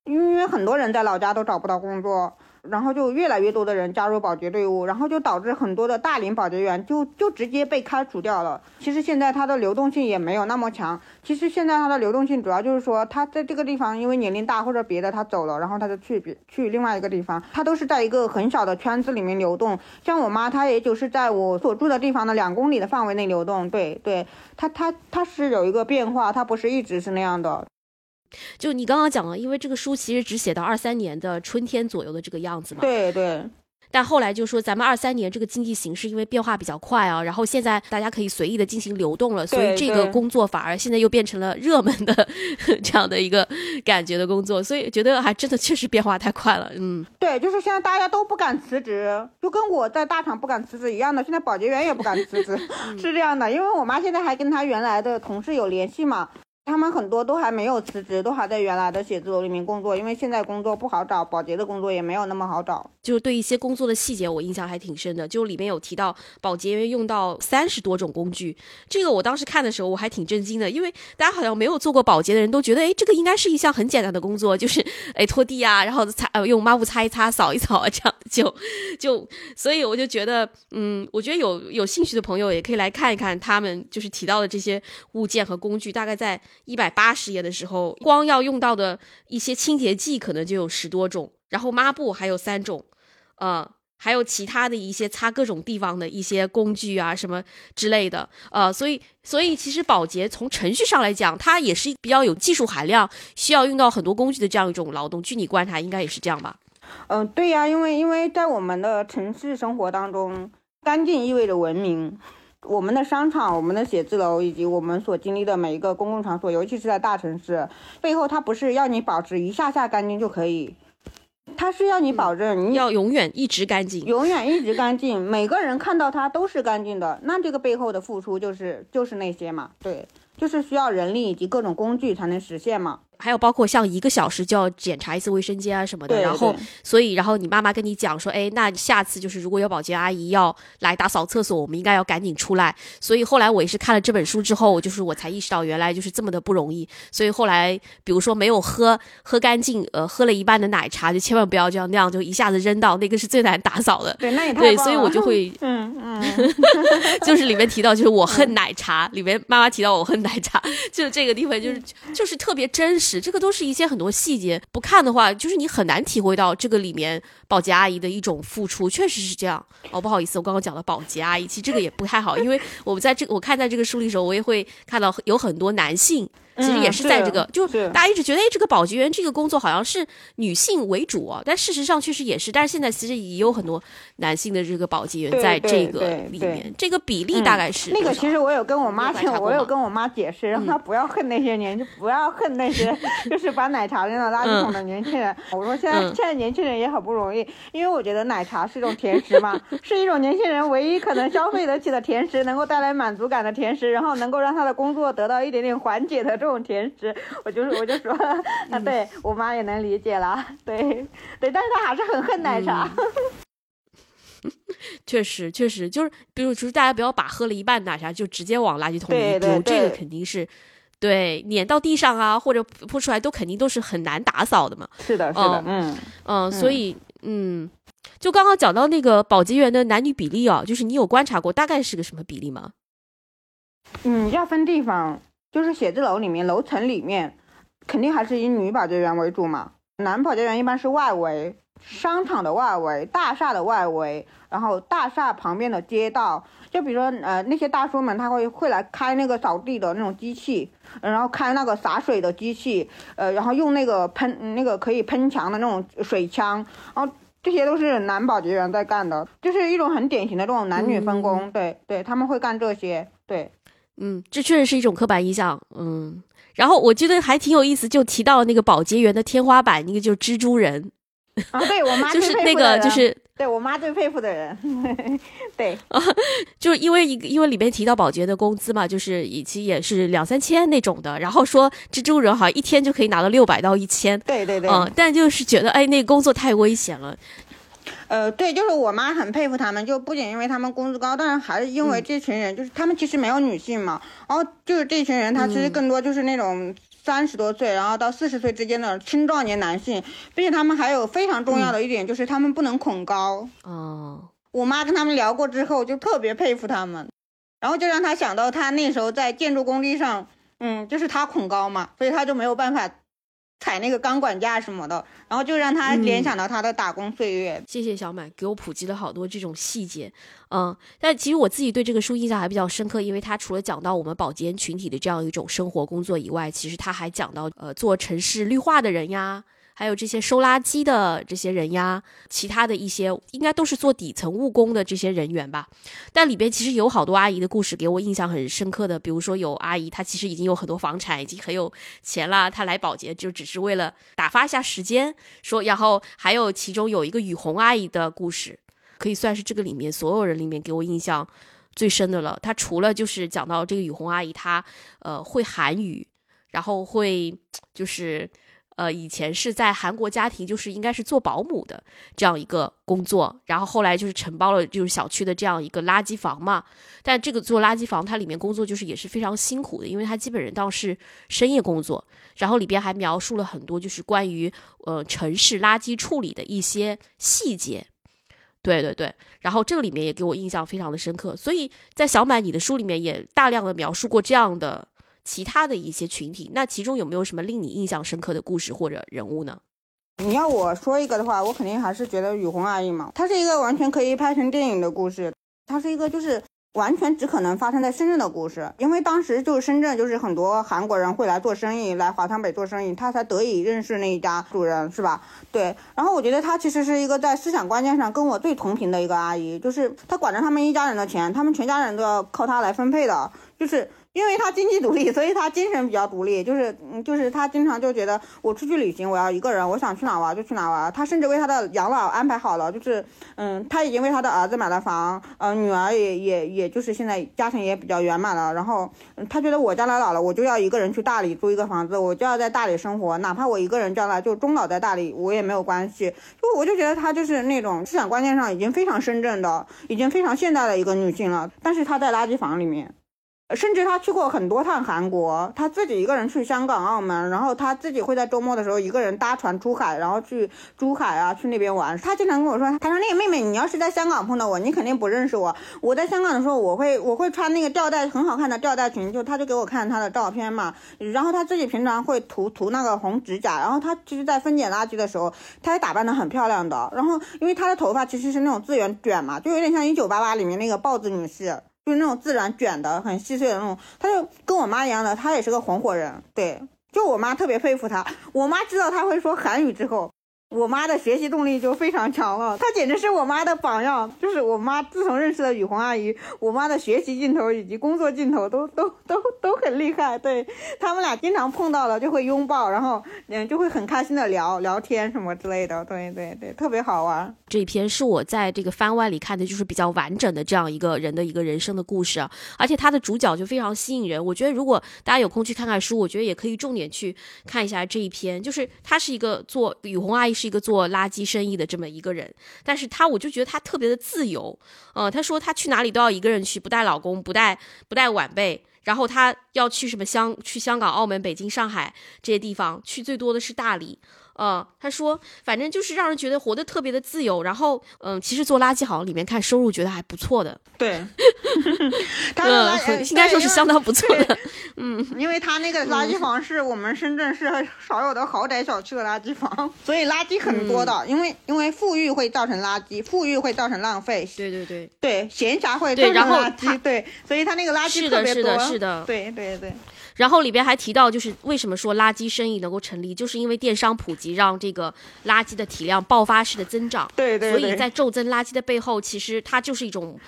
因为很多人在老家都找不到工作，然后就越来越多的人加入保洁队伍，然后就导致很多的大龄保洁员就就直接被开除掉了。其实现在它的流动性也没有那么强。其实现在它的流动性主要就是说，他在这个地方因为年龄大或者别的他走了，然后他就去别去另外一个地方，他都是在一个很小的圈子里面流动。像我妈，她也就是在我所住的地方的两公里的范围内流动。对对，她她她是有一个变化，她不是一直是那样的。就你刚刚讲了，因为这个书其实只写到二三年的春天左右的这个样子嘛。对对。但后来就说，咱们二三年这个经济形势因为变化比较快啊，然后现在大家可以随意的进行流动了，所以这个工作反而现在又变成了热门的 这样的一个感觉的工作，所以觉得还真的确实变化太快了。嗯，对，就是现在大家都不敢辞职，就跟我在大厂不敢辞职一样的，现在保洁员也不敢辞职，是这样的。因为我妈现在还跟她原来的同事有联系嘛。他们很多都还没有辞职，都还在原来的写字楼里面工作，因为现在工作不好找，保洁的工作也没有那么好找。就是对一些工作的细节，我印象还挺深的。就里面有提到保洁员用到三十多种工具，这个我当时看的时候我还挺震惊的，因为大家好像没有做过保洁的人都觉得，哎，这个应该是一项很简单的工作，就是哎拖地啊，然后擦呃用抹布擦一擦、扫一扫啊，这样就就，所以我就觉得，嗯，我觉得有有兴趣的朋友也可以来看一看他们就是提到的这些物件和工具，大概在一百八十页的时候，光要用到的一些清洁剂可能就有十多种，然后抹布还有三种。呃，还有其他的一些擦各种地方的一些工具啊，什么之类的，呃，所以，所以其实保洁从程序上来讲，它也是比较有技术含量，需要用到很多工具的这样一种劳动。据你观察，应该也是这样吧？嗯，对呀，因为因为在我们的城市生活当中，干净意味着文明。我们的商场、我们的写字楼以及我们所经历的每一个公共场所，尤其是在大城市背后，它不是要你保持一下下干净就可以。它是要你保证你要永远一直干净，永远一直干净，每个人看到它都是干净的。那这个背后的付出就是就是那些嘛，对，就是需要人力以及各种工具才能实现嘛。还有包括像一个小时就要检查一次卫生间啊什么的，然后所以然后你妈妈跟你讲说，哎，那下次就是如果有保洁阿姨要来打扫厕所，我们应该要赶紧出来。所以后来我也是看了这本书之后，就是我才意识到原来就是这么的不容易。所以后来比如说没有喝喝干净，呃，喝了一半的奶茶，就千万不要这样那样就一下子扔到，那个是最难打扫的。对，那也对，所以我就会，嗯嗯，就是里面提到就是我恨奶茶，里面妈妈提到我恨奶茶，就这个地方就是就是特别真实，这个都是一些。很多细节不看的话，就是你很难体会到这个里面保洁阿姨的一种付出，确实是这样。哦，不好意思，我刚刚讲了保洁阿姨，其实这个也不太好，因为我们在这我看在这个书里的时候，我也会看到有很多男性。其实也是在这个，就大家一直觉得，哎，这个保洁员这个工作好像是女性为主啊，但事实上确实也是。但是现在其实也有很多男性的这个保洁员在这个里面，这个比例大概是那个。其实我有跟我妈讲，我有跟我妈解释，让她不要恨那些年，就不要恨那些 就是把奶茶扔到垃圾桶的年轻人。我说现在现在年轻人也很不容易，因为我觉得奶茶是一种甜食嘛，是一种年轻人唯一可能消费得起的甜食，能够带来满足感的甜食，然后能够让他的工作得到一点点缓解的这。这种甜食，我就是我就说，啊，对我妈也能理解了，对对，但是她还是很恨奶茶。确实确实，就是比如就是大家不要把喝了一半奶茶就直接往垃圾桶里丢，这个肯定是对碾到地上啊，或者泼出来都肯定都是很难打扫的嘛。是的，是的，嗯嗯，所以嗯，就刚刚讲到那个保洁员的男女比例啊，就是你有观察过大概是个什么比例吗？嗯，要分地方。就是写字楼里面楼层里面，肯定还是以女保洁员为主嘛。男保洁员一般是外围，商场的外围，大厦的外围，然后大厦旁边的街道。就比如说，呃，那些大叔们他会会来开那个扫地的那种机器，然后开那个洒水的机器，呃，然后用那个喷那个可以喷墙的那种水枪，然后这些都是男保洁员在干的，就是一种很典型的这种男女分工。对对，他们会干这些，对。嗯，这确实是一种刻板印象。嗯，然后我觉得还挺有意思，就提到那个保洁员的天花板，那个就是蜘蛛人。啊，对我妈 就是那个，就是对我妈最佩服的人。对，就是因为一因为里面提到保洁的工资嘛，就是以及也是两三千那种的，然后说蜘蛛人好像一天就可以拿到六百到一千。对对对。嗯，但就是觉得哎，那个工作太危险了。呃，对，就是我妈很佩服他们，就不仅因为他们工资高，但是还是因为这群人，就是他们其实没有女性嘛，然后就是这群人，他其实更多就是那种三十多岁，然后到四十岁之间的青壮年男性，并且他们还有非常重要的一点，就是他们不能恐高。哦，我妈跟他们聊过之后，就特别佩服他们，然后就让他想到他那时候在建筑工地上，嗯，就是他恐高嘛，所以他就没有办法。踩那个钢管架什么的，然后就让他联想到他的打工岁月。谢谢小满给我普及了好多这种细节，嗯，但其实我自己对这个书印象还比较深刻，因为他除了讲到我们保洁群体的这样一种生活工作以外，其实他还讲到呃做城市绿化的人呀。还有这些收垃圾的这些人呀，其他的一些应该都是做底层务工的这些人员吧。但里边其实有好多阿姨的故事给我印象很深刻的，比如说有阿姨她其实已经有很多房产，已经很有钱了，她来保洁就只是为了打发一下时间。说，然后还有其中有一个雨红阿姨的故事，可以算是这个里面所有人里面给我印象最深的了。她除了就是讲到这个雨红阿姨，她呃会韩语，然后会就是。呃，以前是在韩国家庭，就是应该是做保姆的这样一个工作，然后后来就是承包了就是小区的这样一个垃圾房嘛。但这个做垃圾房，它里面工作就是也是非常辛苦的，因为它基本人倒是深夜工作。然后里边还描述了很多就是关于呃城市垃圾处理的一些细节。对对对，然后这个里面也给我印象非常的深刻。所以在小满你的书里面也大量的描述过这样的。其他的一些群体，那其中有没有什么令你印象深刻的故事或者人物呢？你要我说一个的话，我肯定还是觉得雨红阿姨嘛，她是一个完全可以拍成电影的故事，她是一个就是完全只可能发生在深圳的故事，因为当时就是深圳就是很多韩国人会来做生意，来华强北做生意，她才得以认识那一家主人，是吧？对，然后我觉得她其实是一个在思想观念上跟我最同频的一个阿姨，就是她管着他们一家人的钱，他们全家人都要靠她来分配的，就是。因为他经济独立，所以他精神比较独立，就是嗯，就是他经常就觉得我出去旅行，我要一个人，我想去哪玩就去哪玩。他甚至为他的养老安排好了，就是嗯，他已经为他的儿子买了房，呃，女儿也也也就是现在家庭也比较圆满了。然后他觉得我将来老了，我就要一个人去大理租一个房子，我就要在大理生活，哪怕我一个人将来就终老在大理，我也没有关系。就我就觉得他就是那种思想观念上已经非常深圳的，已经非常现代的一个女性了。但是她在垃圾房里面。甚至他去过很多趟韩国，他自己一个人去香港、澳门，然后他自己会在周末的时候一个人搭船出海，然后去珠海啊，去那边玩。他经常跟我说，他说那个妹妹，你要是在香港碰到我，你肯定不认识我。我在香港的时候，我会我会穿那个吊带，很好看的吊带裙，就他就给我看他的照片嘛。然后他自己平常会涂涂那个红指甲，然后他其实，在分拣垃圾的时候，他也打扮的很漂亮的。然后因为他的头发其实是那种自然卷嘛，就有点像一九八八里面那个豹子女士。就是那种自然卷的、很细碎的那种，他就跟我妈一样的，他也是个红火人，对，就我妈特别佩服他。我妈知道他会说韩语之后。我妈的学习动力就非常强了，她简直是我妈的榜样。就是我妈自从认识了雨红阿姨，我妈的学习劲头以及工作劲头都都都都很厉害。对他们俩经常碰到了就会拥抱，然后嗯就会很开心的聊聊天什么之类的。对对对，特别好玩。这一篇是我在这个番外里看的，就是比较完整的这样一个人的一个人生的故事，而且他的主角就非常吸引人。我觉得如果大家有空去看看书，我觉得也可以重点去看一下这一篇。就是他是一个做雨红阿姨。是一个做垃圾生意的这么一个人，但是他我就觉得他特别的自由，嗯，他说他去哪里都要一个人去，不带老公，不带不带晚辈，然后他要去什么香去香港、澳门、北京、上海这些地方，去最多的是大理。嗯，他说，反正就是让人觉得活得特别的自由。然后，嗯，其实做垃圾行里面看收入觉得还不错的。对，嗯，应该说是相当不错的。嗯，因为他那个垃圾房是我们深圳市少有的豪宅小区的垃圾房，所以垃圾很多的。因为因为富裕会造成垃圾，富裕会造成浪费。对对对对，闲暇会造成垃圾。对，所以他那个垃圾特别多。是的，是的，对对对。然后里边还提到，就是为什么说垃圾生意能够成立，就是因为电商普及，让这个垃圾的体量爆发式的增长。对对。所以在骤增垃圾的背后，其实它就是一种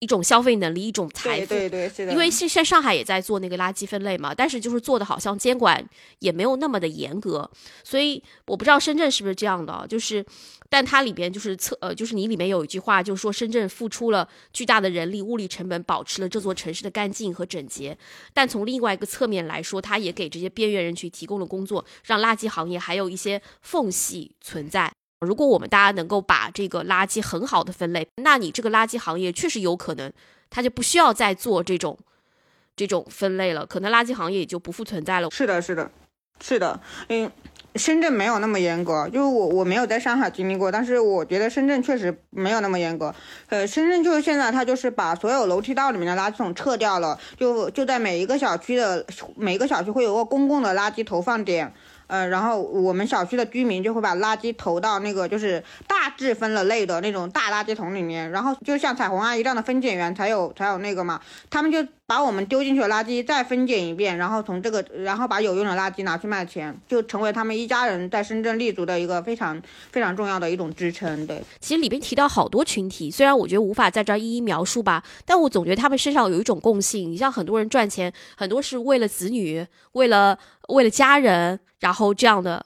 一种消费能力，一种财富。对对对，因为现现上海也在做那个垃圾分类嘛，但是就是做的好像监管也没有那么的严格，所以我不知道深圳是不是这样的，就是。但它里边就是测呃，就是你里面有一句话，就是说深圳付出了巨大的人力物力成本，保持了这座城市的干净和整洁。但从另外一个侧面来说，它也给这些边缘人群提供了工作，让垃圾行业还有一些缝隙存在。如果我们大家能够把这个垃圾很好的分类，那你这个垃圾行业确实有可能，它就不需要再做这种这种分类了，可能垃圾行业也就不复存在了。是的，是的。是的，嗯。深圳没有那么严格，就是我我没有在上海经历过，但是我觉得深圳确实没有那么严格。呃，深圳就是现在它就是把所有楼梯道里面的垃圾桶撤掉了，就就在每一个小区的每一个小区会有个公共的垃圾投放点。呃，然后我们小区的居民就会把垃圾投到那个就是大致分了类的那种大垃圾桶里面，然后就像彩虹阿姨这样的分拣员才有才有那个嘛，他们就把我们丢进去的垃圾再分拣一遍，然后从这个然后把有用的垃圾拿去卖钱，就成为他们一家人在深圳立足的一个非常非常重要的一种支撑。对，其实里边提到好多群体，虽然我觉得无法在这儿一一描述吧，但我总觉得他们身上有一种共性。你像很多人赚钱，很多是为了子女，为了。为了家人，然后这样的，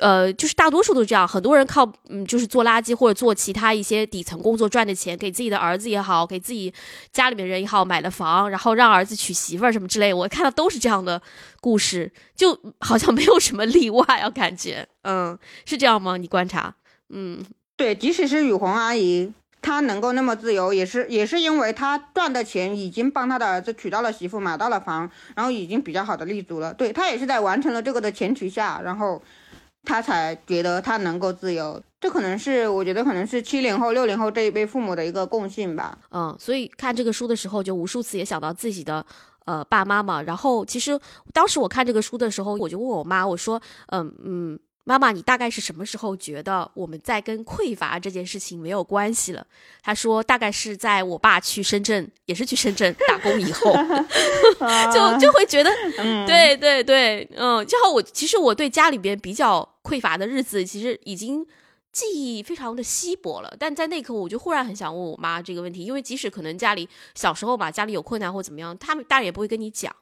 呃，就是大多数都这样。很多人靠，嗯，就是做垃圾或者做其他一些底层工作赚的钱，给自己的儿子也好，给自己家里面人也好，买了房，然后让儿子娶媳妇儿什么之类。我看到都是这样的故事，就好像没有什么例外啊，感觉，嗯，是这样吗？你观察，嗯，对，即使是雨虹阿姨。他能够那么自由，也是也是因为他赚的钱已经帮他的儿子娶到了媳妇，买到了房，然后已经比较好的立足了。对他也是在完成了这个的前提下，然后他才觉得他能够自由。这可能是我觉得可能是七零后、六零后这一辈父母的一个共性吧。嗯，所以看这个书的时候，就无数次也想到自己的呃爸妈嘛。然后其实当时我看这个书的时候，我就问我妈，我说，嗯嗯。妈妈，你大概是什么时候觉得我们在跟匮乏这件事情没有关系了？他说，大概是在我爸去深圳，也是去深圳打工以后，就就会觉得，对对对，嗯，就好我其实我对家里边比较匮乏的日子，其实已经记忆非常的稀薄了。但在那刻，我就忽然很想问我妈这个问题，因为即使可能家里小时候吧，家里有困难或怎么样，他们大人也不会跟你讲。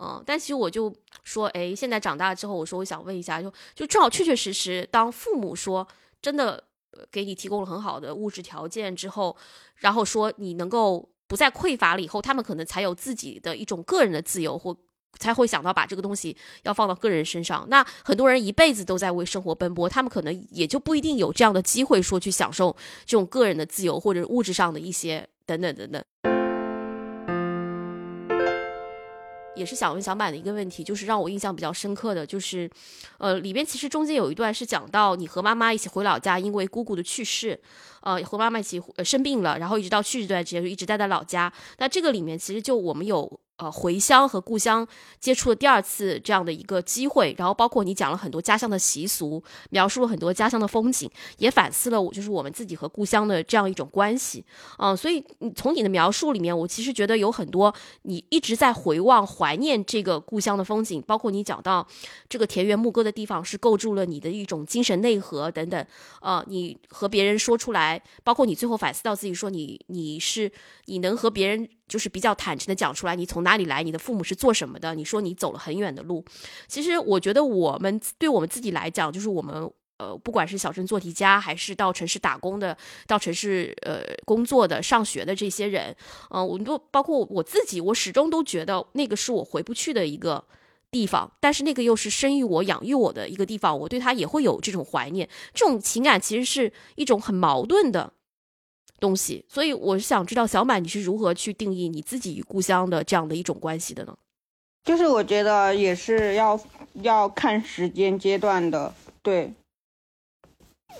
嗯，但其实我就说，哎，现在长大了之后，我说我想问一下，就就正好确确实实，当父母说真的给你提供了很好的物质条件之后，然后说你能够不再匮乏了以后，他们可能才有自己的一种个人的自由，或才会想到把这个东西要放到个人身上。那很多人一辈子都在为生活奔波，他们可能也就不一定有这样的机会说去享受这种个人的自由或者物质上的一些等等等等。也是想问小满的一个问题，就是让我印象比较深刻的就是，呃，里边其实中间有一段是讲到你和妈妈一起回老家，因为姑姑的去世，呃，和妈妈一起生病了，然后一直到去世这段时间就一直待在老家。那这个里面其实就我们有。呃，回乡和故乡接触了第二次这样的一个机会，然后包括你讲了很多家乡的习俗，描述了很多家乡的风景，也反思了我就是我们自己和故乡的这样一种关系。嗯，所以你从你的描述里面，我其实觉得有很多你一直在回望、怀念这个故乡的风景，包括你讲到这个田园牧歌的地方是构筑了你的一种精神内核等等。呃，你和别人说出来，包括你最后反思到自己说你你是你能和别人。就是比较坦诚的讲出来，你从哪里来，你的父母是做什么的？你说你走了很远的路，其实我觉得我们对我们自己来讲，就是我们呃，不管是小镇做题家，还是到城市打工的，到城市呃工作的、上学的这些人，嗯，我们都包括我自己，我始终都觉得那个是我回不去的一个地方，但是那个又是生育我、养育我的一个地方，我对他也会有这种怀念，这种情感其实是一种很矛盾的。东西，所以我是想知道小满你是如何去定义你自己与故乡的这样的一种关系的呢？就是我觉得也是要要看时间阶段的，对，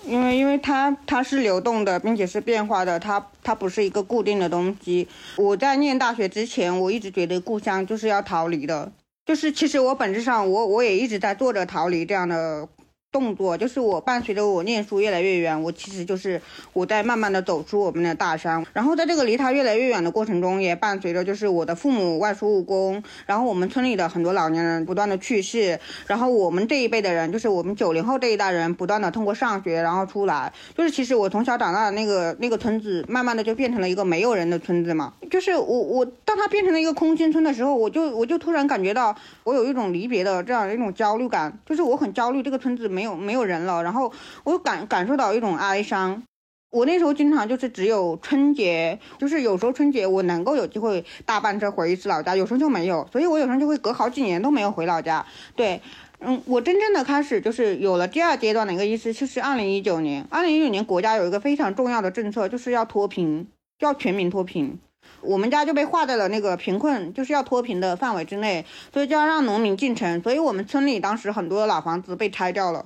因为因为它它是流动的，并且是变化的，它它不是一个固定的东西。我在念大学之前，我一直觉得故乡就是要逃离的，就是其实我本质上我我也一直在做着逃离这样的。动作就是我伴随着我念书越来越远，我其实就是我在慢慢的走出我们的大山，然后在这个离他越来越远的过程中，也伴随着就是我的父母外出务工，然后我们村里的很多老年人不断的去世，然后我们这一辈的人，就是我们九零后这一代人，不断的通过上学然后出来，就是其实我从小长大的那个那个村子，慢慢的就变成了一个没有人的村子嘛，就是我我当它变成了一个空心村的时候，我就我就突然感觉到我有一种离别的这样一种焦虑感，就是我很焦虑这个村子没。没有没有人了，然后我感感受到一种哀伤。我那时候经常就是只有春节，就是有时候春节我能够有机会大班车回一次老家，有时候就没有，所以我有时候就会隔好几年都没有回老家。对，嗯，我真正的开始就是有了第二阶段的一个意思，就是二零一九年，二零一九年国家有一个非常重要的政策，就是要脱贫，要全民脱贫。我们家就被划在了那个贫困，就是要脱贫的范围之内，所以就要让农民进城，所以我们村里当时很多老房子被拆掉了，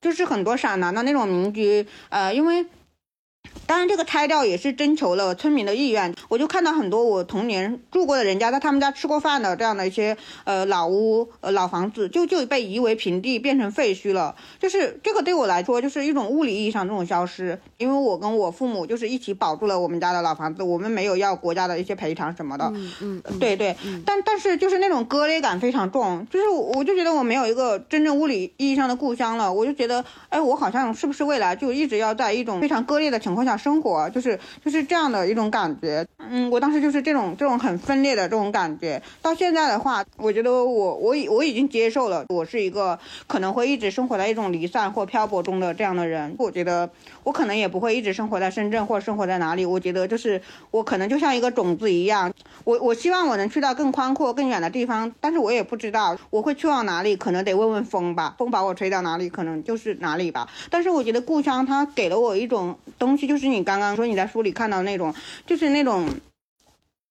就是很多陕南的那种民居，呃，因为。当然，这个拆掉也是征求了村民的意愿。我就看到很多我童年住过的人家，在他们家吃过饭的这样的一些呃老屋、呃老房子，就就被夷为平地，变成废墟了。就是这个对我来说，就是一种物理意义上这种消失。因为我跟我父母就是一起保住了我们家的老房子，我们没有要国家的一些赔偿什么的。嗯嗯，对对。但但是就是那种割裂感非常重，就是我就觉得我没有一个真正物理意义上的故乡了。我就觉得，哎，我好像是不是未来就一直要在一种非常割裂的情况下。生活就是就是这样的一种感觉，嗯，我当时就是这种这种很分裂的这种感觉。到现在的话，我觉得我我已我已经接受了，我是一个可能会一直生活在一种离散或漂泊中的这样的人。我觉得我可能也不会一直生活在深圳或生活在哪里。我觉得就是我可能就像一个种子一样，我我希望我能去到更宽阔更远的地方，但是我也不知道我会去往哪里，可能得问问风吧，风把我吹到哪里，可能就是哪里吧。但是我觉得故乡它给了我一种东西，就是。你刚刚说你在书里看到那种，就是那种，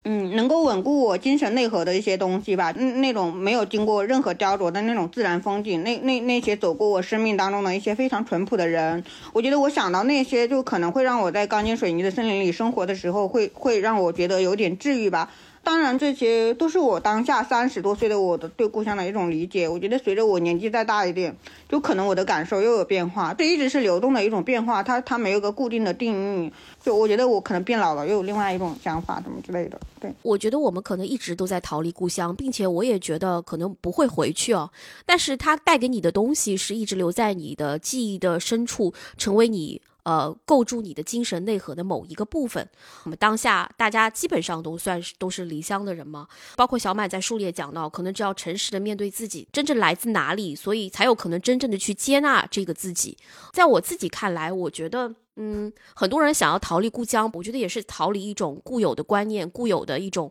嗯，能够稳固我精神内核的一些东西吧，那，那种没有经过任何雕琢的那种自然风景，那那那些走过我生命当中的一些非常淳朴的人，我觉得我想到那些，就可能会让我在钢筋水泥的森林里生活的时候，会会让我觉得有点治愈吧。当然，这些都是我当下三十多岁的我的对故乡的一种理解。我觉得随着我年纪再大一点，就可能我的感受又有变化。这一直是流动的一种变化，它它没有个固定的定义。就我觉得我可能变老了，又有另外一种想法，什么之类的。对，我觉得我们可能一直都在逃离故乡，并且我也觉得可能不会回去哦。但是它带给你的东西是一直留在你的记忆的深处，成为你。呃，构筑你的精神内核的某一个部分。我们当下大家基本上都算是都是离乡的人嘛，包括小满在书里也讲到，可能只要诚实的面对自己真正来自哪里，所以才有可能真正的去接纳这个自己。在我自己看来，我觉得，嗯，很多人想要逃离故乡，我觉得也是逃离一种固有的观念、固有的一种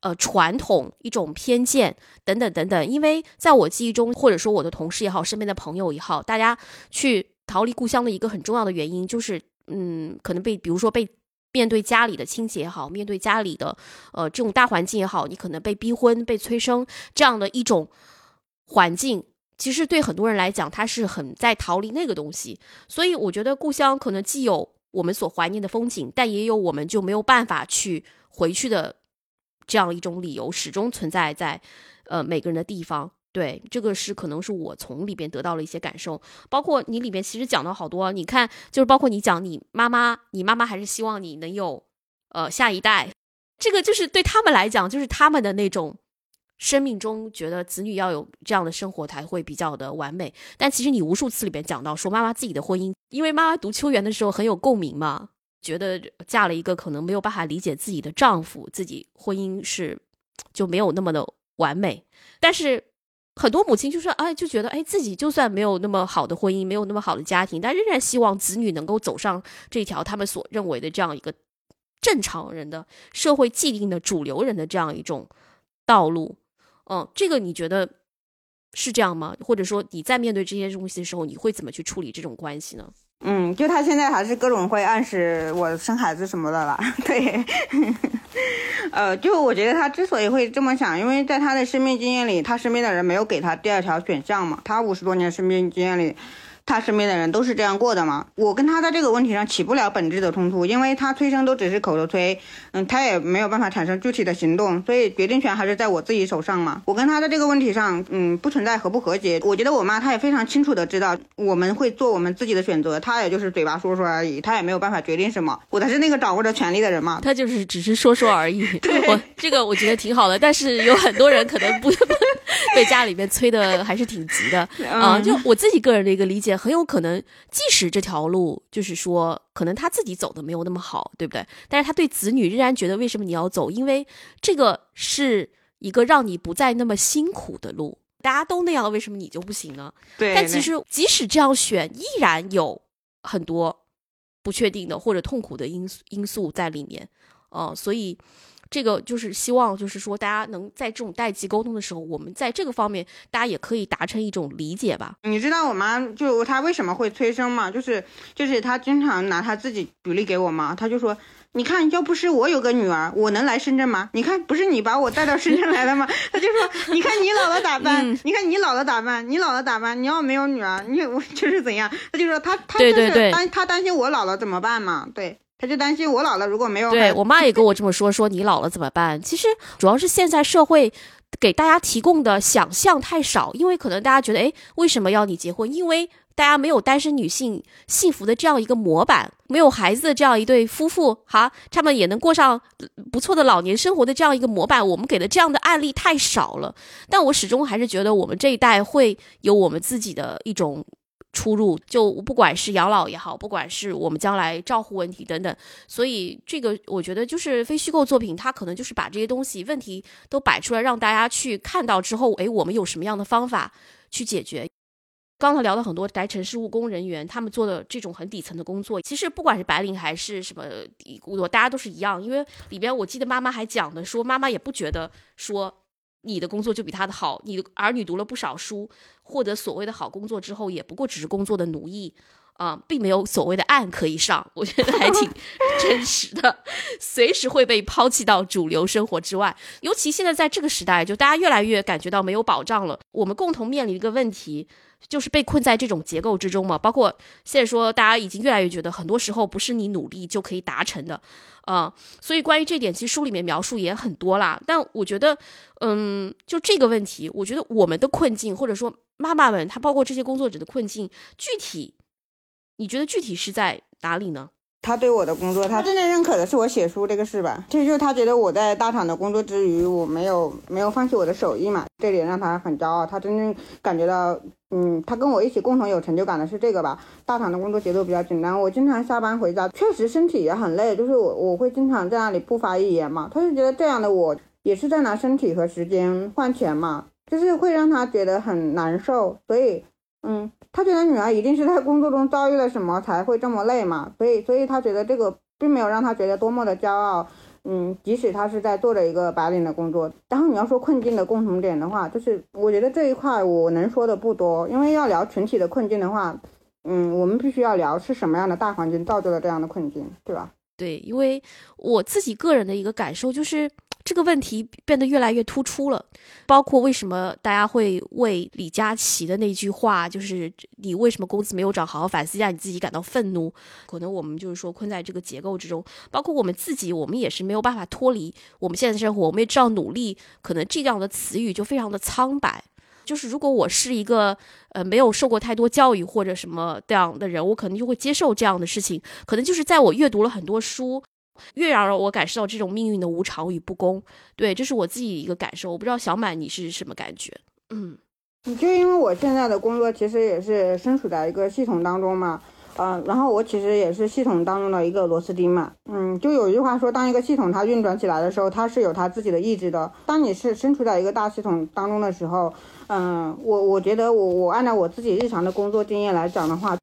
呃传统、一种偏见等等等等。因为在我记忆中，或者说我的同事也好，身边的朋友也好，大家去。逃离故乡的一个很重要的原因，就是，嗯，可能被，比如说被面对家里的亲戚也好，面对家里的，呃，这种大环境也好，你可能被逼婚、被催生这样的一种环境，其实对很多人来讲，他是很在逃离那个东西。所以，我觉得故乡可能既有我们所怀念的风景，但也有我们就没有办法去回去的这样一种理由，始终存在在，呃，每个人的地方。对，这个是可能是我从里边得到了一些感受，包括你里边其实讲到好多，你看就是包括你讲你妈妈，你妈妈还是希望你能有，呃下一代，这个就是对他们来讲，就是他们的那种生命中觉得子女要有这样的生活才会比较的完美。但其实你无数次里边讲到说妈妈自己的婚姻，因为妈妈读秋园的时候很有共鸣嘛，觉得嫁了一个可能没有办法理解自己的丈夫，自己婚姻是就没有那么的完美，但是。很多母亲就说：“哎，就觉得哎，自己就算没有那么好的婚姻，没有那么好的家庭，但仍然希望子女能够走上这条他们所认为的这样一个正常人的社会既定的主流人的这样一种道路。”嗯，这个你觉得是这样吗？或者说你在面对这些东西的时候，你会怎么去处理这种关系呢？嗯，就他现在还是各种会暗示我生孩子什么的了，对，呃，就我觉得他之所以会这么想，因为在他的生命经验里，他身边的人没有给他第二条选项嘛，他五十多年生命经验里。他身边的人都是这样过的嘛？我跟他在这个问题上起不了本质的冲突，因为他催生都只是口头催，嗯，他也没有办法产生具体的行动，所以决定权还是在我自己手上嘛。我跟他在这个问题上，嗯，不存在和不和解。我觉得我妈她也非常清楚的知道我们会做我们自己的选择，她也就是嘴巴说说而已，她也没有办法决定什么。我才是那个掌握着权力的人嘛。他就是只是说说而已。我这个我觉得挺好的，但是有很多人可能不 被家里面催的还是挺急的啊。就我自己个人的一个理解。很有可能，即使这条路就是说，可能他自己走的没有那么好，对不对？但是他对子女仍然觉得，为什么你要走？因为这个是一个让你不再那么辛苦的路。大家都那样了，为什么你就不行呢？对。但其实，即使这样选，依然有很多不确定的或者痛苦的因素因素在里面。哦，所以，这个就是希望，就是说大家能在这种代际沟通的时候，我们在这个方面大家也可以达成一种理解吧。你知道我妈就她为什么会催生吗？就是就是她经常拿她自己举例给我妈，她就说。你看，要不是我有个女儿，我能来深圳吗？你看，不是你把我带到深圳来的吗？他就说，你看你老了咋办？你看你老了咋办？你老了咋办？你要没有女儿，你我 就是怎样？他就说他他就是担他担心我老了怎么办嘛？对，他就担心我老了如果没有。对我妈也跟我这么说，说你老了怎么办？其实主要是现在社会给大家提供的想象太少，因为可能大家觉得，哎，为什么要你结婚？因为。大家没有单身女性幸福的这样一个模板，没有孩子的这样一对夫妇，哈，他们也能过上不错的老年生活的这样一个模板，我们给的这样的案例太少了。但我始终还是觉得我们这一代会有我们自己的一种出入，就不管是养老也好，不管是我们将来照护问题等等。所以这个我觉得就是非虚构作品，它可能就是把这些东西问题都摆出来，让大家去看到之后，诶，我们有什么样的方法去解决。刚才聊了很多白城市务工人员，他们做的这种很底层的工作，其实不管是白领还是什么工作，大家都是一样。因为里边我记得妈妈还讲的说，妈妈也不觉得说你的工作就比他的好，你的儿女读了不少书，获得所谓的好工作之后，也不过只是工作的奴役。啊，并没有所谓的岸可以上，我觉得还挺 真实的，随时会被抛弃到主流生活之外。尤其现在在这个时代，就大家越来越感觉到没有保障了。我们共同面临一个问题，就是被困在这种结构之中嘛。包括现在说，大家已经越来越觉得，很多时候不是你努力就可以达成的，啊。所以关于这点，其实书里面描述也很多啦。但我觉得，嗯，就这个问题，我觉得我们的困境，或者说妈妈们，她包括这些工作者的困境，具体。你觉得具体是在哪里呢？他对我的工作，他真正认可的是我写书这个事吧。这就是他觉得我在大厂的工作之余，我没有没有放弃我的手艺嘛，这点让他很骄傲。他真正感觉到，嗯，他跟我一起共同有成就感的是这个吧。大厂的工作节奏比较紧张，我经常下班回家，确实身体也很累，就是我我会经常在那里不发一言嘛。他就觉得这样的我也是在拿身体和时间换钱嘛，就是会让他觉得很难受，所以。嗯，他觉得女儿一定是在工作中遭遇了什么才会这么累嘛，所以，所以他觉得这个并没有让他觉得多么的骄傲。嗯，即使他是在做着一个白领的工作，然后你要说困境的共同点的话，就是我觉得这一块我能说的不多，因为要聊群体的困境的话，嗯，我们必须要聊是什么样的大环境造就了这样的困境，对吧？对，因为我自己个人的一个感受就是。这个问题变得越来越突出了，包括为什么大家会为李佳琦的那句话，就是你为什么工资没有涨，好好反思一下你自己感到愤怒。可能我们就是说困在这个结构之中，包括我们自己，我们也是没有办法脱离我们现在的生活。我们也知道努力，可能这样的词语就非常的苍白。就是如果我是一个呃没有受过太多教育或者什么这样的人，我可能就会接受这样的事情。可能就是在我阅读了很多书。越让我感受到这种命运的无常与不公，对，这是我自己一个感受。我不知道小满你是什么感觉？嗯，就因为我现在的工作其实也是身处在一个系统当中嘛，嗯，然后我其实也是系统当中的一个螺丝钉嘛，嗯，就有一句话说，当一个系统它运转起来的时候，它是有它自己的意志的。当你是身处在一个大系统当中的时候，嗯，我我觉得我我按照我自己日常的工作经验来讲的话。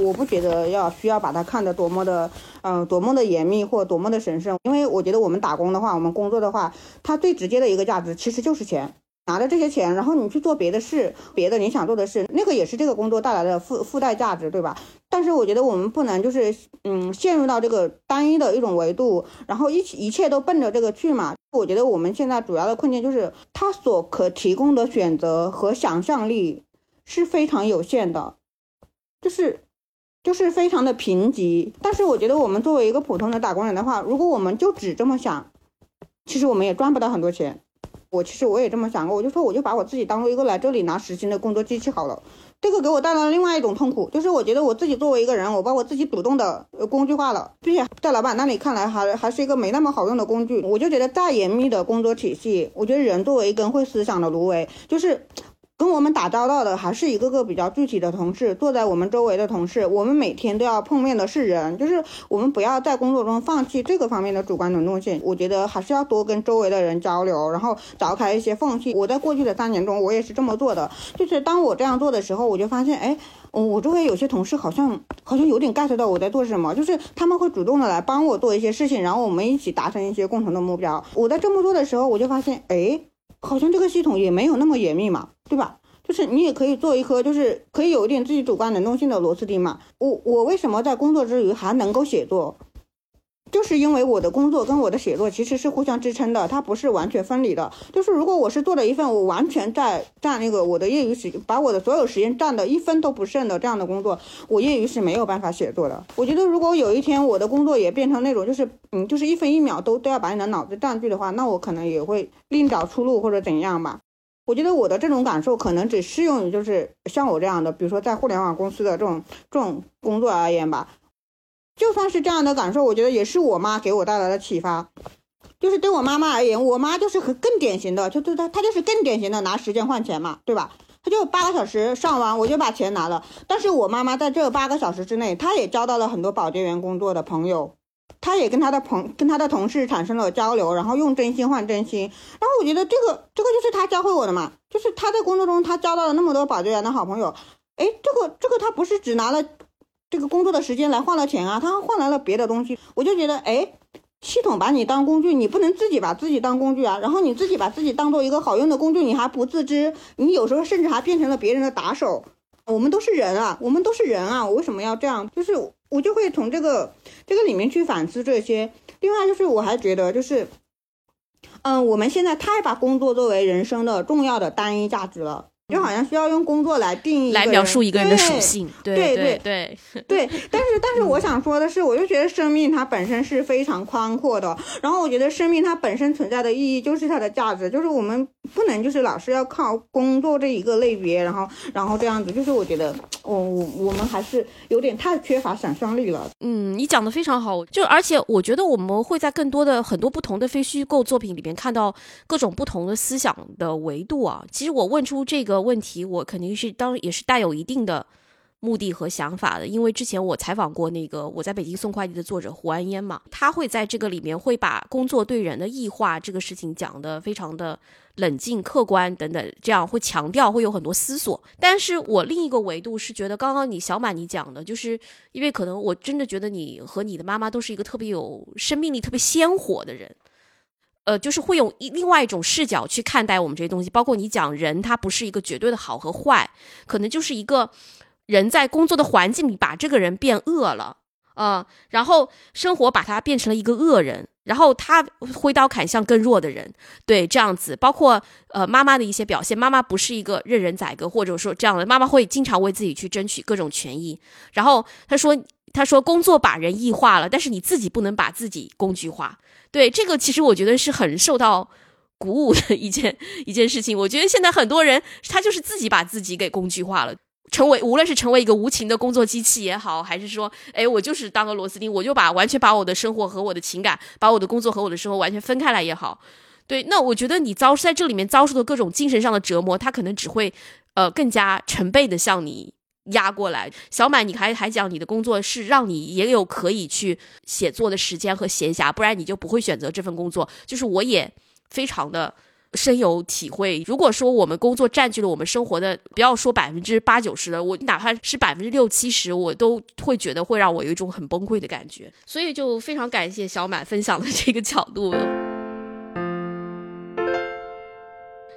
我不觉得要需要把它看得多么的，嗯，多么的严密或多么的神圣，因为我觉得我们打工的话，我们工作的话，它最直接的一个价值其实就是钱。拿着这些钱，然后你去做别的事，别的你想做的事，那个也是这个工作带来的附附带价值，对吧？但是我觉得我们不能就是，嗯，陷入到这个单一的一种维度，然后一一切都奔着这个去嘛。我觉得我们现在主要的困境就是，它所可提供的选择和想象力是非常有限的，就是。就是非常的贫瘠，但是我觉得我们作为一个普通的打工人的话，如果我们就只这么想，其实我们也赚不到很多钱。我其实我也这么想过，我就说我就把我自己当做一个来这里拿时薪的工作机器好了。这个给我带来了另外一种痛苦，就是我觉得我自己作为一个人，我把我自己主动的工具化了，并且在老板那里看来还还是一个没那么好用的工具。我就觉得再严密的工作体系，我觉得人作为一根会思想的芦苇，就是。跟我们打交道的还是一个个比较具体的同事，坐在我们周围的同事，我们每天都要碰面的是人，就是我们不要在工作中放弃这个方面的主观能动性。我觉得还是要多跟周围的人交流，然后凿开一些缝隙。我在过去的三年中，我也是这么做的，就是当我这样做的时候，我就发现，哎，我周围有些同事好像好像有点 get 到我在做什么，就是他们会主动的来帮我做一些事情，然后我们一起达成一些共同的目标。我在这么做的时候，我就发现，哎，好像这个系统也没有那么严密嘛，对吧？就是你也可以做一颗，就是可以有一点自己主观能动性的螺丝钉嘛。我我为什么在工作之余还能够写作？就是因为我的工作跟我的写作其实是互相支撑的，它不是完全分离的。就是如果我是做了一份我完全在占那个我的业余时，把我的所有时间占的一分都不剩的这样的工作，我业余是没有办法写作的。我觉得如果有一天我的工作也变成那种就是嗯，就是一分一秒都都要把你的脑子占据的话，那我可能也会另找出路或者怎样吧。我觉得我的这种感受可能只适用于就是像我这样的，比如说在互联网公司的这种这种工作而言吧。就算是这样的感受，我觉得也是我妈给我带来的启发。就是对我妈妈而言，我妈就是很更典型的，就就她她就是更典型的拿时间换钱嘛，对吧？她就八个小时上完，我就把钱拿了。但是我妈妈在这八个小时之内，她也交到了很多保洁员工作的朋友，他也跟他的朋跟他的同事产生了交流，然后用真心换真心。然后我觉得这个这个就是他教会我的嘛，就是他在工作中他交到了那么多保洁员的好朋友。哎，这个这个他不是只拿了。这个工作的时间来换了钱啊，他换来了别的东西，我就觉得，哎，系统把你当工具，你不能自己把自己当工具啊。然后你自己把自己当做一个好用的工具，你还不自知，你有时候甚至还变成了别人的打手。我们都是人啊，我们都是人啊，我为什么要这样？就是我就会从这个这个里面去反思这些。另外就是我还觉得就是，嗯，我们现在太把工作作为人生的重要的单一价值了。就好像需要用工作来定义、来描述一个人的属性，对对对对。但是，但是我想说的是，我就觉得生命它本身是非常宽阔的。然后，我觉得生命它本身存在的意义就是它的价值，就是我们不能就是老是要靠工作这一个类别，然后，然后这样子，就是我觉得，我我我们还是有点太缺乏想象力了。嗯，你讲的非常好，就而且我觉得我们会在更多的很多不同的非虚构作品里面看到各种不同的思想的维度啊。其实我问出这个。问题我肯定是当也是带有一定的目的和想法的，因为之前我采访过那个我在北京送快递的作者胡安烟嘛，他会在这个里面会把工作对人的异化这个事情讲得非常的冷静、客观等等，这样会强调会有很多思索。但是我另一个维度是觉得，刚刚你小满你讲的，就是因为可能我真的觉得你和你的妈妈都是一个特别有生命力、特别鲜活的人。呃，就是会用一另外一种视角去看待我们这些东西，包括你讲人，他不是一个绝对的好和坏，可能就是一个人在工作的环境里把这个人变恶了，呃，然后生活把他变成了一个恶人，然后他挥刀砍向更弱的人，对，这样子，包括呃妈妈的一些表现，妈妈不是一个任人宰割，或者说这样的，妈妈会经常为自己去争取各种权益，然后他说他说工作把人异化了，但是你自己不能把自己工具化。对这个，其实我觉得是很受到鼓舞的一件一件事情。我觉得现在很多人他就是自己把自己给工具化了，成为无论是成为一个无情的工作机器也好，还是说，哎，我就是当个螺丝钉，我就把完全把我的生活和我的情感，把我的工作和我的生活完全分开来也好。对，那我觉得你遭在这里面遭受的各种精神上的折磨，他可能只会呃更加成倍的向你。压过来，小满，你还还讲你的工作是让你也有可以去写作的时间和闲暇，不然你就不会选择这份工作。就是我也非常的深有体会。如果说我们工作占据了我们生活的，不要说百分之八九十的，我哪怕是百分之六七十，我都会觉得会让我有一种很崩溃的感觉。所以就非常感谢小满分享的这个角度。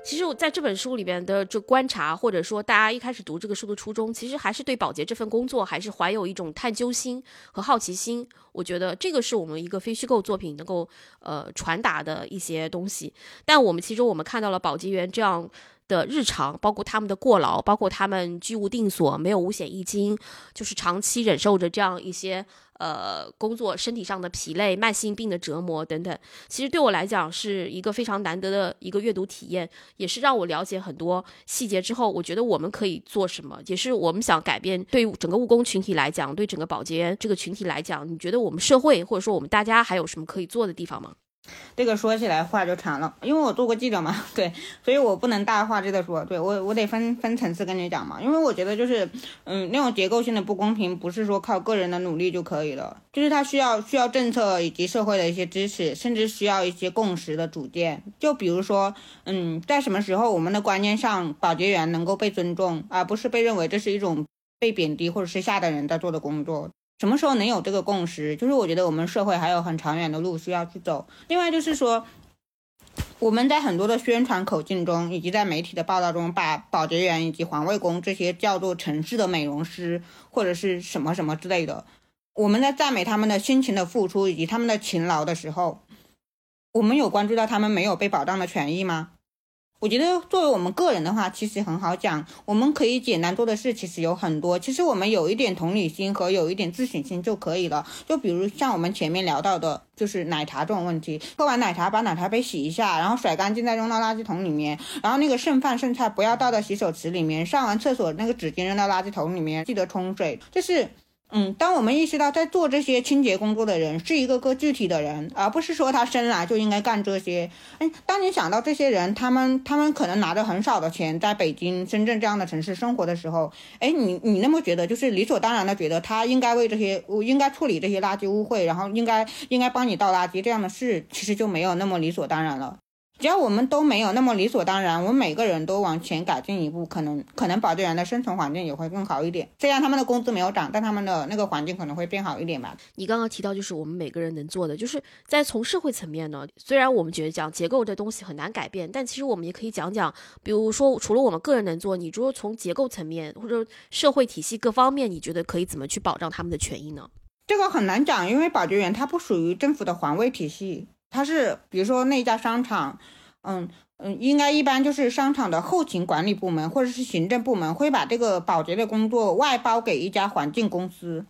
其实我在这本书里边的这观察，或者说大家一开始读这个书的初衷，其实还是对保洁这份工作还是怀有一种探究心和好奇心。我觉得这个是我们一个非虚构作品能够呃传达的一些东西。但我们其中我们看到了保洁员这样的日常，包括他们的过劳，包括他们居无定所，没有五险一金，就是长期忍受着这样一些。呃，工作身体上的疲累、慢性病的折磨等等，其实对我来讲是一个非常难得的一个阅读体验，也是让我了解很多细节之后，我觉得我们可以做什么，也是我们想改变。对整个务工群体来讲，对整个保洁员这个群体来讲，你觉得我们社会或者说我们大家还有什么可以做的地方吗？这个说起来话就长了，因为我做过记者嘛，对，所以我不能大话这说，对我我得分分层次跟你讲嘛，因为我觉得就是，嗯，那种结构性的不公平不是说靠个人的努力就可以了，就是它需要需要政策以及社会的一些支持，甚至需要一些共识的组建。就比如说，嗯，在什么时候我们的观念上，保洁员能够被尊重，而不是被认为这是一种被贬低或者是下等人在做的工作。什么时候能有这个共识？就是我觉得我们社会还有很长远的路需要去走。另外就是说，我们在很多的宣传口径中，以及在媒体的报道中，把保洁员以及环卫工这些叫做城市的美容师或者是什么什么之类的。我们在赞美他们的辛勤的付出以及他们的勤劳的时候，我们有关注到他们没有被保障的权益吗？我觉得作为我们个人的话，其实很好讲。我们可以简单做的事其实有很多。其实我们有一点同理心和有一点自省心就可以了。就比如像我们前面聊到的，就是奶茶这种问题，喝完奶茶把奶茶杯洗一下，然后甩干净再扔到垃圾桶里面。然后那个剩饭剩菜不要倒到洗手池里面，上完厕所那个纸巾扔到垃圾桶里面，记得冲水。就是。嗯，当我们意识到在做这些清洁工作的人是一个个具体的人，而不是说他生来就应该干这些。哎，当你想到这些人，他们他们可能拿着很少的钱，在北京、深圳这样的城市生活的时候，哎，你你那么觉得，就是理所当然的觉得他应该为这些，应该处理这些垃圾污秽，然后应该应该帮你倒垃圾这样的事，其实就没有那么理所当然了。只要我们都没有那么理所当然，我们每个人都往前改进一步，可能可能保洁员的生存环境也会更好一点。虽然他们的工资没有涨，但他们的那个环境可能会变好一点吧。你刚刚提到，就是我们每个人能做的，就是在从社会层面呢。虽然我们觉得讲结构这东西很难改变，但其实我们也可以讲讲，比如说除了我们个人能做，你如果从结构层面或者社会体系各方面，你觉得可以怎么去保障他们的权益呢？这个很难讲，因为保洁员他不属于政府的环卫体系，他是比如说那家商场，嗯。嗯，应该一般就是商场的后勤管理部门或者是行政部门会把这个保洁的工作外包给一家环境公司，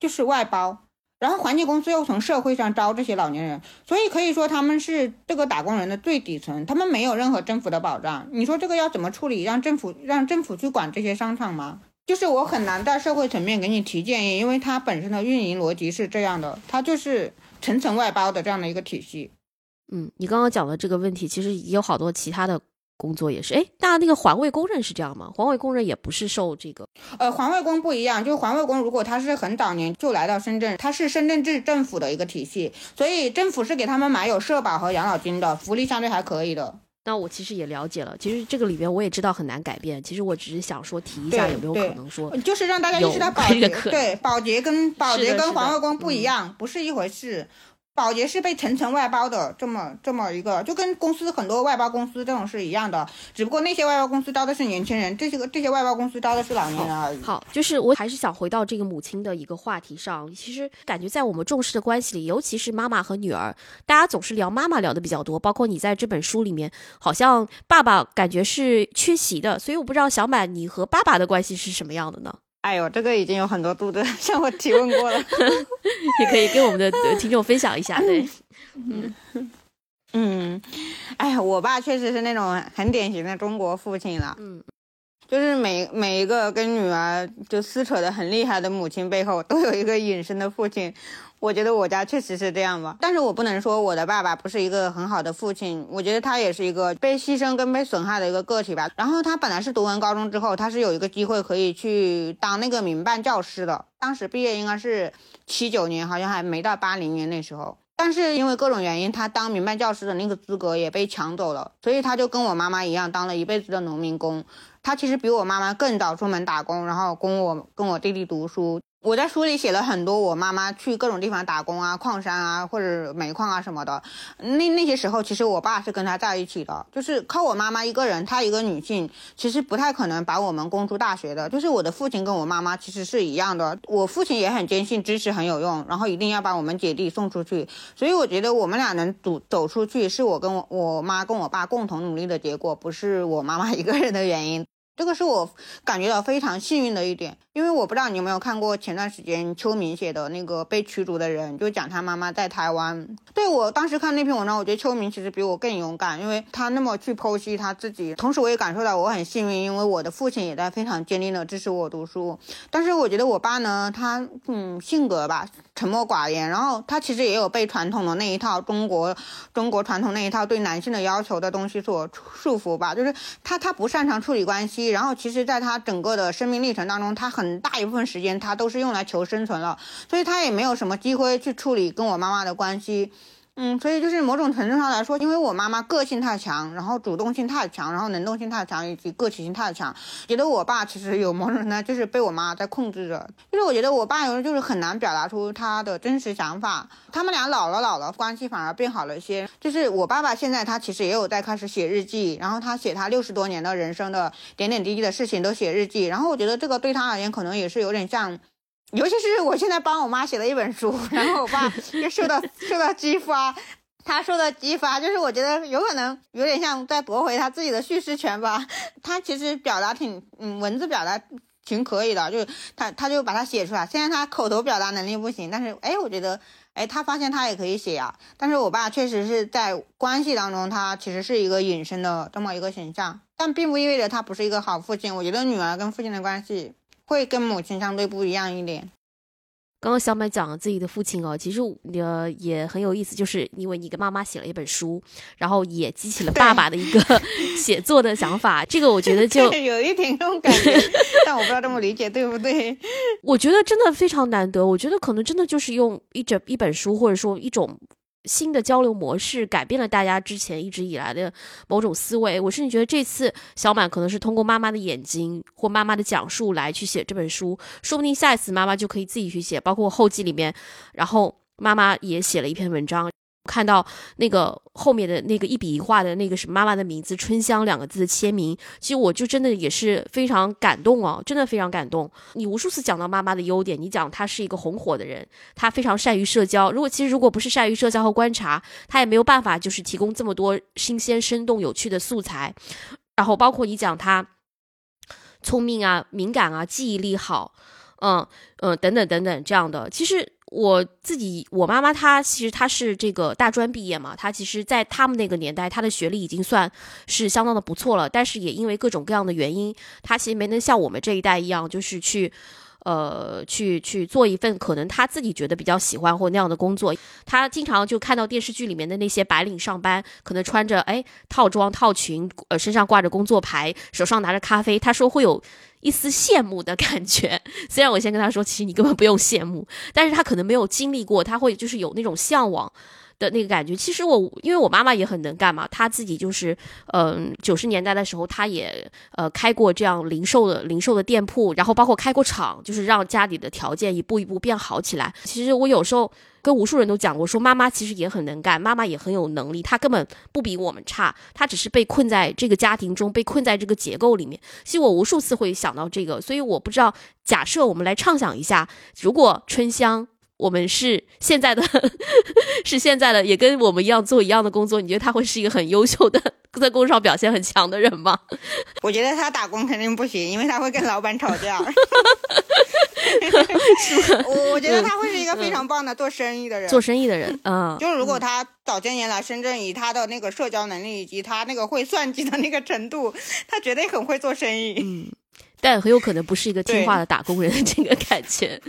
就是外包，然后环境公司又从社会上招这些老年人，所以可以说他们是这个打工人的最底层，他们没有任何政府的保障。你说这个要怎么处理？让政府让政府去管这些商场吗？就是我很难在社会层面给你提建议，因为它本身的运营逻辑是这样的，它就是层层外包的这样的一个体系。嗯，你刚刚讲的这个问题，其实也有好多其他的工作也是。哎，那那个环卫工人是这样吗？环卫工人也不是受这个，呃，环卫工不一样，就是环卫工如果他是很早年就来到深圳，他是深圳市政府的一个体系，所以政府是给他们买有社保和养老金的，福利相对还可以的。那我其实也了解了，其实这个里边我也知道很难改变。其实我只是想说提一下，有没有可能说，就是让大家意识到保洁对保洁跟保洁跟环卫工不一样，不是一回事。保洁是被层层外包的，这么这么一个，就跟公司很多外包公司这种是一样的，只不过那些外包公司招的是年轻人，这些个这些外包公司招的是老年人而已。好，就是我还是想回到这个母亲的一个话题上，其实感觉在我们重视的关系里，尤其是妈妈和女儿，大家总是聊妈妈聊的比较多，包括你在这本书里面，好像爸爸感觉是缺席的，所以我不知道小满你和爸爸的关系是什么样的呢？哎呦，这个已经有很多读者 向我提问过了，也可以跟我们的听众分享一下。对，嗯嗯，哎呀，我爸确实是那种很典型的中国父亲了。嗯，就是每每一个跟女儿就撕扯的很厉害的母亲背后，都有一个隐身的父亲。我觉得我家确实是这样吧，但是我不能说我的爸爸不是一个很好的父亲。我觉得他也是一个被牺牲跟被损害的一个个体吧。然后他本来是读完高中之后，他是有一个机会可以去当那个民办教师的。当时毕业应该是七九年，好像还没到八零年那时候。但是因为各种原因，他当民办教师的那个资格也被抢走了，所以他就跟我妈妈一样，当了一辈子的农民工。他其实比我妈妈更早出门打工，然后供我跟我弟弟读书。我在书里写了很多我妈妈去各种地方打工啊，矿山啊，或者煤矿啊什么的。那那些时候，其实我爸是跟他在一起的，就是靠我妈妈一个人，她一个女性，其实不太可能把我们供出大学的。就是我的父亲跟我妈妈其实是一样的，我父亲也很坚信知识很有用，然后一定要把我们姐弟送出去。所以我觉得我们俩能走走出去，是我跟我我妈跟我爸共同努力的结果，不是我妈妈一个人的原因。这个是我感觉到非常幸运的一点，因为我不知道你有没有看过前段时间秋明写的那个被驱逐的人，就讲他妈妈在台湾。对我当时看那篇文章，我觉得秋明其实比我更勇敢，因为他那么去剖析他自己。同时，我也感受到我很幸运，因为我的父亲也在非常坚定的支持我读书。但是我觉得我爸呢，他嗯性格吧沉默寡言，然后他其实也有被传统的那一套中国中国传统那一套对男性的要求的东西所束缚吧，就是他他不擅长处理关系。然后，其实，在他整个的生命历程当中，他很大一部分时间，他都是用来求生存了，所以他也没有什么机会去处理跟我妈妈的关系。嗯，所以就是某种程度上来说，因为我妈妈个性太强，然后主动性太强，然后能动性太强，以及个体性太强，觉得我爸其实有某种呢，就是被我妈在控制着。就是我觉得我爸有时候就是很难表达出他的真实想法。他们俩老了老了，关系反而变好了一些。就是我爸爸现在他其实也有在开始写日记，然后他写他六十多年的人生的点点滴滴的事情都写日记。然后我觉得这个对他而言可能也是有点像。尤其是我现在帮我妈写了一本书，然后我爸就受到受到激发，他受到激发，就是我觉得有可能有点像在夺回他自己的叙事权吧。他其实表达挺，嗯，文字表达挺可以的，就他他就把它写出来。现在他口头表达能力不行，但是哎，我觉得哎，他发现他也可以写呀。但是我爸确实是在关系当中，他其实是一个隐身的这么一个形象，但并不意味着他不是一个好父亲。我觉得女儿跟父亲的关系。会跟母亲相对不一样一点。刚刚小满讲了自己的父亲哦，其实呃也很有意思，就是因为你跟妈妈写了一本书，然后也激起了爸爸的一个 写作的想法。这个我觉得 就有一点这种感觉，但我不知道这么理解对不对。我觉得真的非常难得，我觉得可能真的就是用一整一本书，或者说一种。新的交流模式改变了大家之前一直以来的某种思维。我甚至觉得这次小满可能是通过妈妈的眼睛或妈妈的讲述来去写这本书，说不定下一次妈妈就可以自己去写。包括后记里面，然后妈妈也写了一篇文章。看到那个后面的那个一笔一画的那个是妈妈的名字“春香”两个字的签名，其实我就真的也是非常感动哦，真的非常感动。你无数次讲到妈妈的优点，你讲她是一个红火的人，她非常善于社交。如果其实如果不是善于社交和观察，她也没有办法就是提供这么多新鲜、生动、有趣的素材。然后包括你讲她聪明啊、敏感啊、记忆力好，嗯嗯等等等等这样的，其实。我自己，我妈妈她其实她是这个大专毕业嘛，她其实，在他们那个年代，她的学历已经算是相当的不错了，但是也因为各种各样的原因，她其实没能像我们这一代一样，就是去。呃，去去做一份可能他自己觉得比较喜欢或那样的工作。他经常就看到电视剧里面的那些白领上班，可能穿着哎套装套裙，呃身上挂着工作牌，手上拿着咖啡。他说会有一丝羡慕的感觉。虽然我先跟他说，其实你根本不用羡慕，但是他可能没有经历过，他会就是有那种向往。的那个感觉，其实我因为我妈妈也很能干嘛，她自己就是，嗯，九十年代的时候，她也呃开过这样零售的零售的店铺，然后包括开过厂，就是让家里的条件一步一步变好起来。其实我有时候跟无数人都讲过，说妈妈其实也很能干，妈妈也很有能力，她根本不比我们差，她只是被困在这个家庭中，被困在这个结构里面。其实我无数次会想到这个，所以我不知道，假设我们来畅想一下，如果春香。我们是现在的，是现在的，也跟我们一样做一样的工作。你觉得他会是一个很优秀的，在工作上表现很强的人吗？我觉得他打工肯定不行，因为他会跟老板吵架。我我觉得他会是一个非常棒的做生意的人。做生意的人，嗯，就是如果他早些年来深圳，以他的那个社交能力以及他那个会算计的那个程度，他绝对很会做生意。嗯。但很有可能不是一个听话的打工人的这个感觉。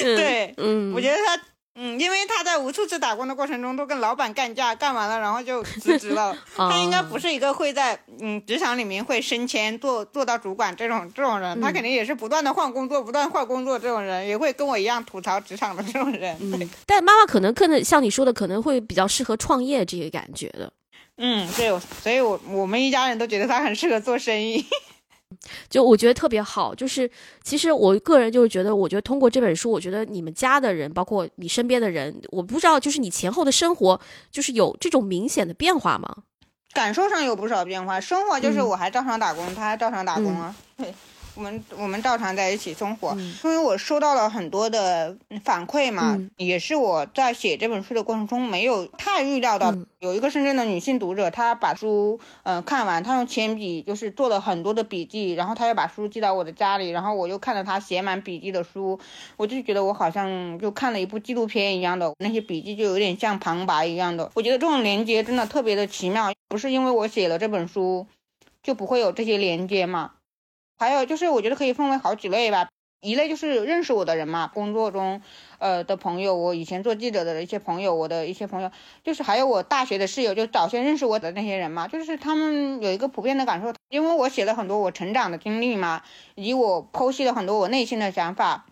对对，嗯，我觉得他，嗯，因为他在无数次打工的过程中都跟老板干架，干完了然后就辞职了。他应该不是一个会在嗯职场里面会升迁做做到主管这种这种人，他肯定也是不断的换工作，不断换工作这种人，也会跟我一样吐槽职场的这种人。嗯，但妈妈可能更像你说的，可能会比较适合创业这个感觉的。嗯，对，所以我我们一家人都觉得他很适合做生意。就我觉得特别好，就是其实我个人就是觉得，我觉得通过这本书，我觉得你们家的人，包括你身边的人，我不知道，就是你前后的生活，就是有这种明显的变化吗？感受上有不少变化，生活就是我还照常打工，他还照常打工啊。对。我们我们照常在一起生活，因为我收到了很多的反馈嘛，也是我在写这本书的过程中没有太预料到。有一个深圳的女性读者，她把书嗯看完，她用铅笔就是做了很多的笔记，然后她又把书寄到我的家里，然后我又看着她写满笔记的书，我就觉得我好像就看了一部纪录片一样的，那些笔记就有点像旁白一样的。我觉得这种连接真的特别的奇妙，不是因为我写了这本书就不会有这些连接嘛？还有就是，我觉得可以分为好几类吧。一类就是认识我的人嘛，工作中，呃的朋友，我以前做记者的一些朋友，我的一些朋友，就是还有我大学的室友，就早先认识我的那些人嘛，就是他们有一个普遍的感受，因为我写了很多我成长的经历嘛，以及我剖析了很多我内心的想法，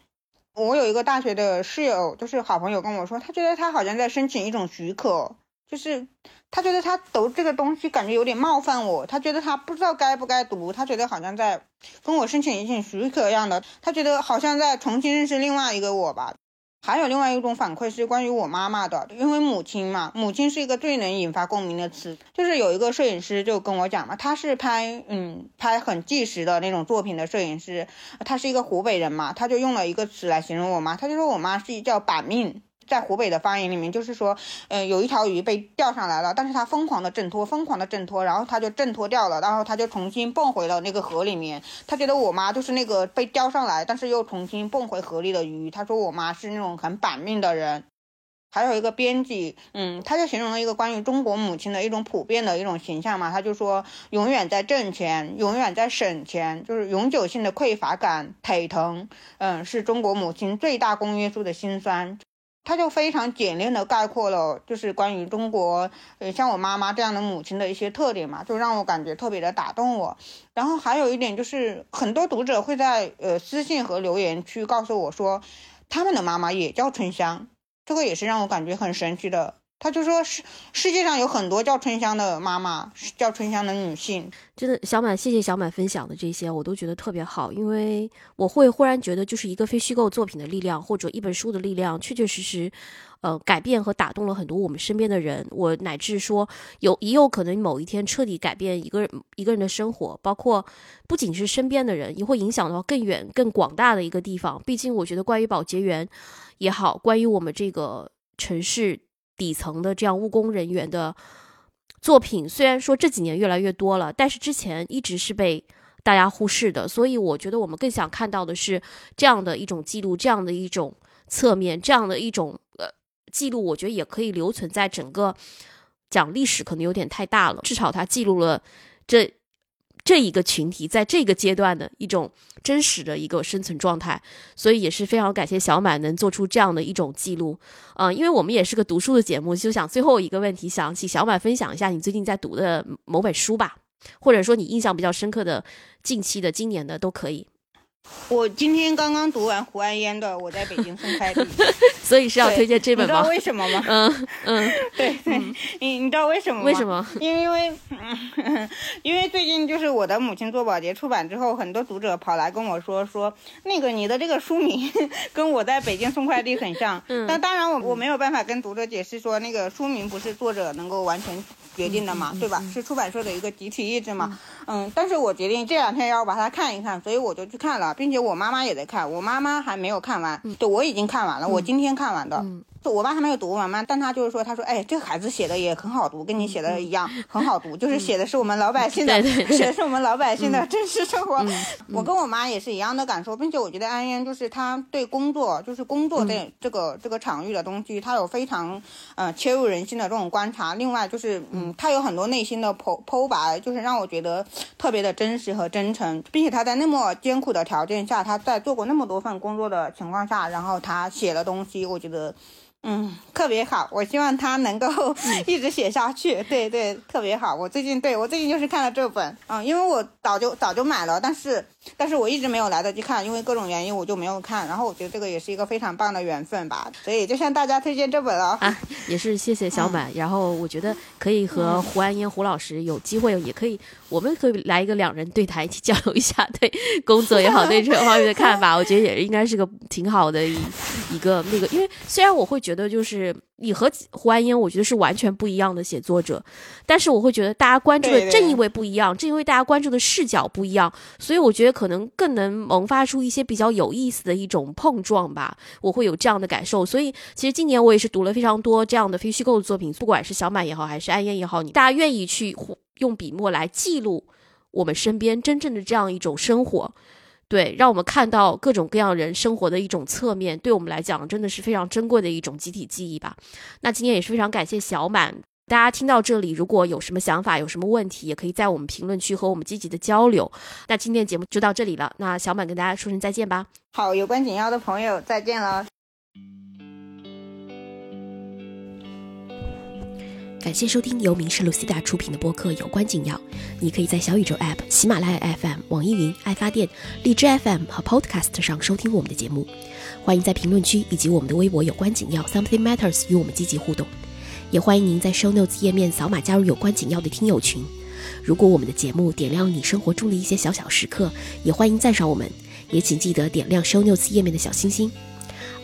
我有一个大学的室友，就是好朋友跟我说，他觉得他好像在申请一种许可，就是他觉得他读这个东西感觉有点冒犯我，他觉得他不知道该不该读，他觉得好像在跟我申请一请许可一样的，他觉得好像在重新认识另外一个我吧。还有另外一种反馈是关于我妈妈的，因为母亲嘛，母亲是一个最能引发共鸣的词。就是有一个摄影师就跟我讲嘛，他是拍嗯拍很纪实的那种作品的摄影师，他是一个湖北人嘛，他就用了一个词来形容我妈，他就说我妈是叫板命。在湖北的方言里面，就是说，呃，有一条鱼被钓上来了，但是它疯狂的挣脱，疯狂的挣脱，然后它就挣脱掉了，然后它就重新蹦回了那个河里面。他觉得我妈就是那个被钓上来，但是又重新蹦回河里的鱼。他说我妈是那种很板命的人。还有一个编辑，嗯，他就形容了一个关于中国母亲的一种普遍的一种形象嘛，他就说永远在挣钱，永远在省钱，就是永久性的匮乏感、腿疼，嗯，是中国母亲最大公约数的辛酸。他就非常简练的概括了，就是关于中国，呃，像我妈妈这样的母亲的一些特点嘛，就让我感觉特别的打动我。然后还有一点就是，很多读者会在呃私信和留言区告诉我说，他们的妈妈也叫春香，这个也是让我感觉很神奇的。他就说世世界上有很多叫春香的妈妈，叫春香的女性。真的，小满，谢谢小满分享的这些，我都觉得特别好，因为我会忽然觉得，就是一个非虚构作品的力量，或者一本书的力量，确确实实，呃，改变和打动了很多我们身边的人。我乃至说，有也有可能某一天彻底改变一个人一个人的生活，包括不仅是身边的人，也会影响到更远、更广大的一个地方。毕竟，我觉得关于保洁员也好，关于我们这个城市。底层的这样务工人员的作品，虽然说这几年越来越多了，但是之前一直是被大家忽视的。所以我觉得我们更想看到的是这样的一种记录，这样的一种侧面，这样的一种呃记录。我觉得也可以留存在整个讲历史，可能有点太大了。至少它记录了这。这一个群体在这个阶段的一种真实的一个生存状态，所以也是非常感谢小满能做出这样的一种记录。嗯，因为我们也是个读书的节目，就想最后一个问题，想请小满分享一下你最近在读的某本书吧，或者说你印象比较深刻的近期的、今年的都可以。我今天刚刚读完胡安烟的《我在北京送快递》，所以是要推荐这本吗？你知道为什么吗？嗯嗯，对对，你你知道为什么吗？为什么？因为 因为最近就是我的母亲做保洁出版之后，很多读者跑来跟我说说，那个你的这个书名跟我在北京送快递很像。嗯。但当然我我没有办法跟读者解释说，那个书名不是作者能够完全决定的嘛，对吧？是出版社的一个集体意志嘛。嗯。但是我决定这两天要把它看一看，所以我就去看了。并且我妈妈也在看，我妈妈还没有看完，对我已经看完了，我今天看完的。我爸还没有读完嘛，但他就是说，他说，哎，这个孩子写的也很好读，跟你写的一样，很好读，就是写的是我们老百姓的，写的是我们老百姓的 真实生活。我跟我妈也是一样的感受，并且我觉得安嫣就是他对工作，就是工作这这个这个场域的东西，他有非常呃切入人心的这种观察。另外就是，嗯，他有很多内心的剖剖白，就是让我觉得特别的真实和真诚，并且他在那么艰苦的条件下，他在做过那么多份工作的情况下，然后他写的东西，我觉得。嗯，特别好，我希望他能够 一直写下去。对对，特别好。我最近对我最近就是看了这本，嗯，因为我早就早就买了，但是但是我一直没有来得及看，因为各种原因我就没有看。然后我觉得这个也是一个非常棒的缘分吧，所以就向大家推荐这本了。啊，也是谢谢小满。然后我觉得可以和胡安英胡老师有机会，也可以，我们可以来一个两人对谈，一起交流一下对工作也好，对这方面的看法。我觉得也应该是个挺好的一一个那个，因为虽然我会觉得。的就是你和胡安烟，我觉得是完全不一样的写作者，但是我会觉得大家关注的正因为不一样，正因为大家关注的视角不一样，所以我觉得可能更能萌发出一些比较有意思的一种碰撞吧。我会有这样的感受，所以其实今年我也是读了非常多这样的非虚构的作品，不管是小满也好，还是安烟也好，你大家愿意去用笔墨来记录我们身边真正的这样一种生活。对，让我们看到各种各样人生活的一种侧面，对我们来讲真的是非常珍贵的一种集体记忆吧。那今天也是非常感谢小满，大家听到这里，如果有什么想法、有什么问题，也可以在我们评论区和我们积极的交流。那今天节目就到这里了，那小满跟大家说声再见吧。好，有关紧要的朋友再见了。感谢收听由名仕 Lucida 出品的播客《有关紧要》。你可以在小宇宙 App、喜马拉雅 FM、网易云、爱发电、荔枝 FM 和 Podcast 上收听我们的节目。欢迎在评论区以及我们的微博“有关紧要 Something Matters” 与我们积极互动。也欢迎您在 Show Notes 页面扫码加入有关紧要的听友群。如果我们的节目点亮你生活中的一些小小时刻，也欢迎赞赏我们。也请记得点亮 Show Notes 页面的小星星。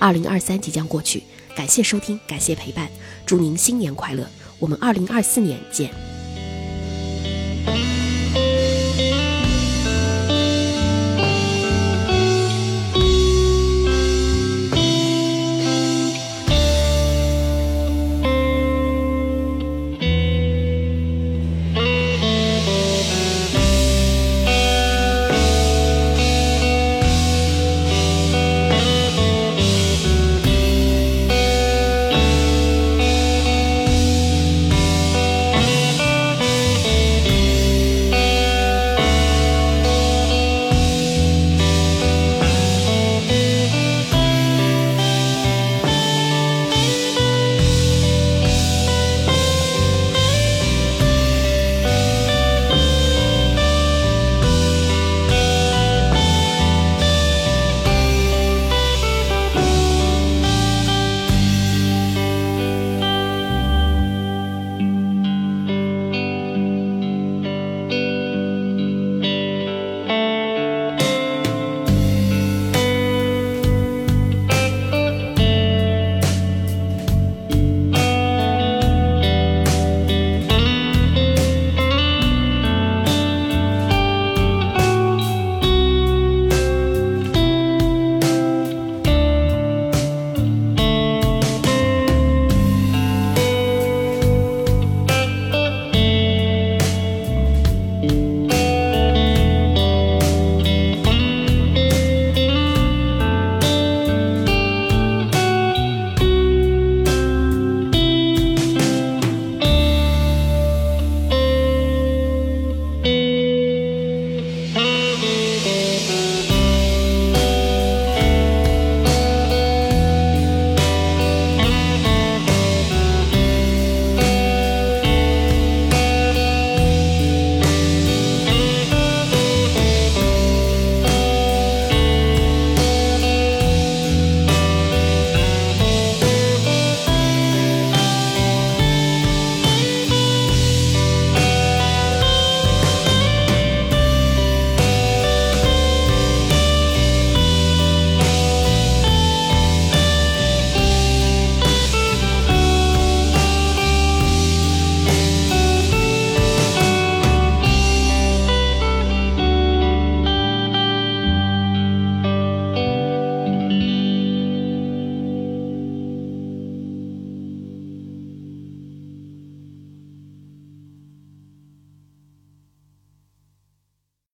二零二三即将过去，感谢收听，感谢陪伴，祝您新年快乐！我们二零二四年见。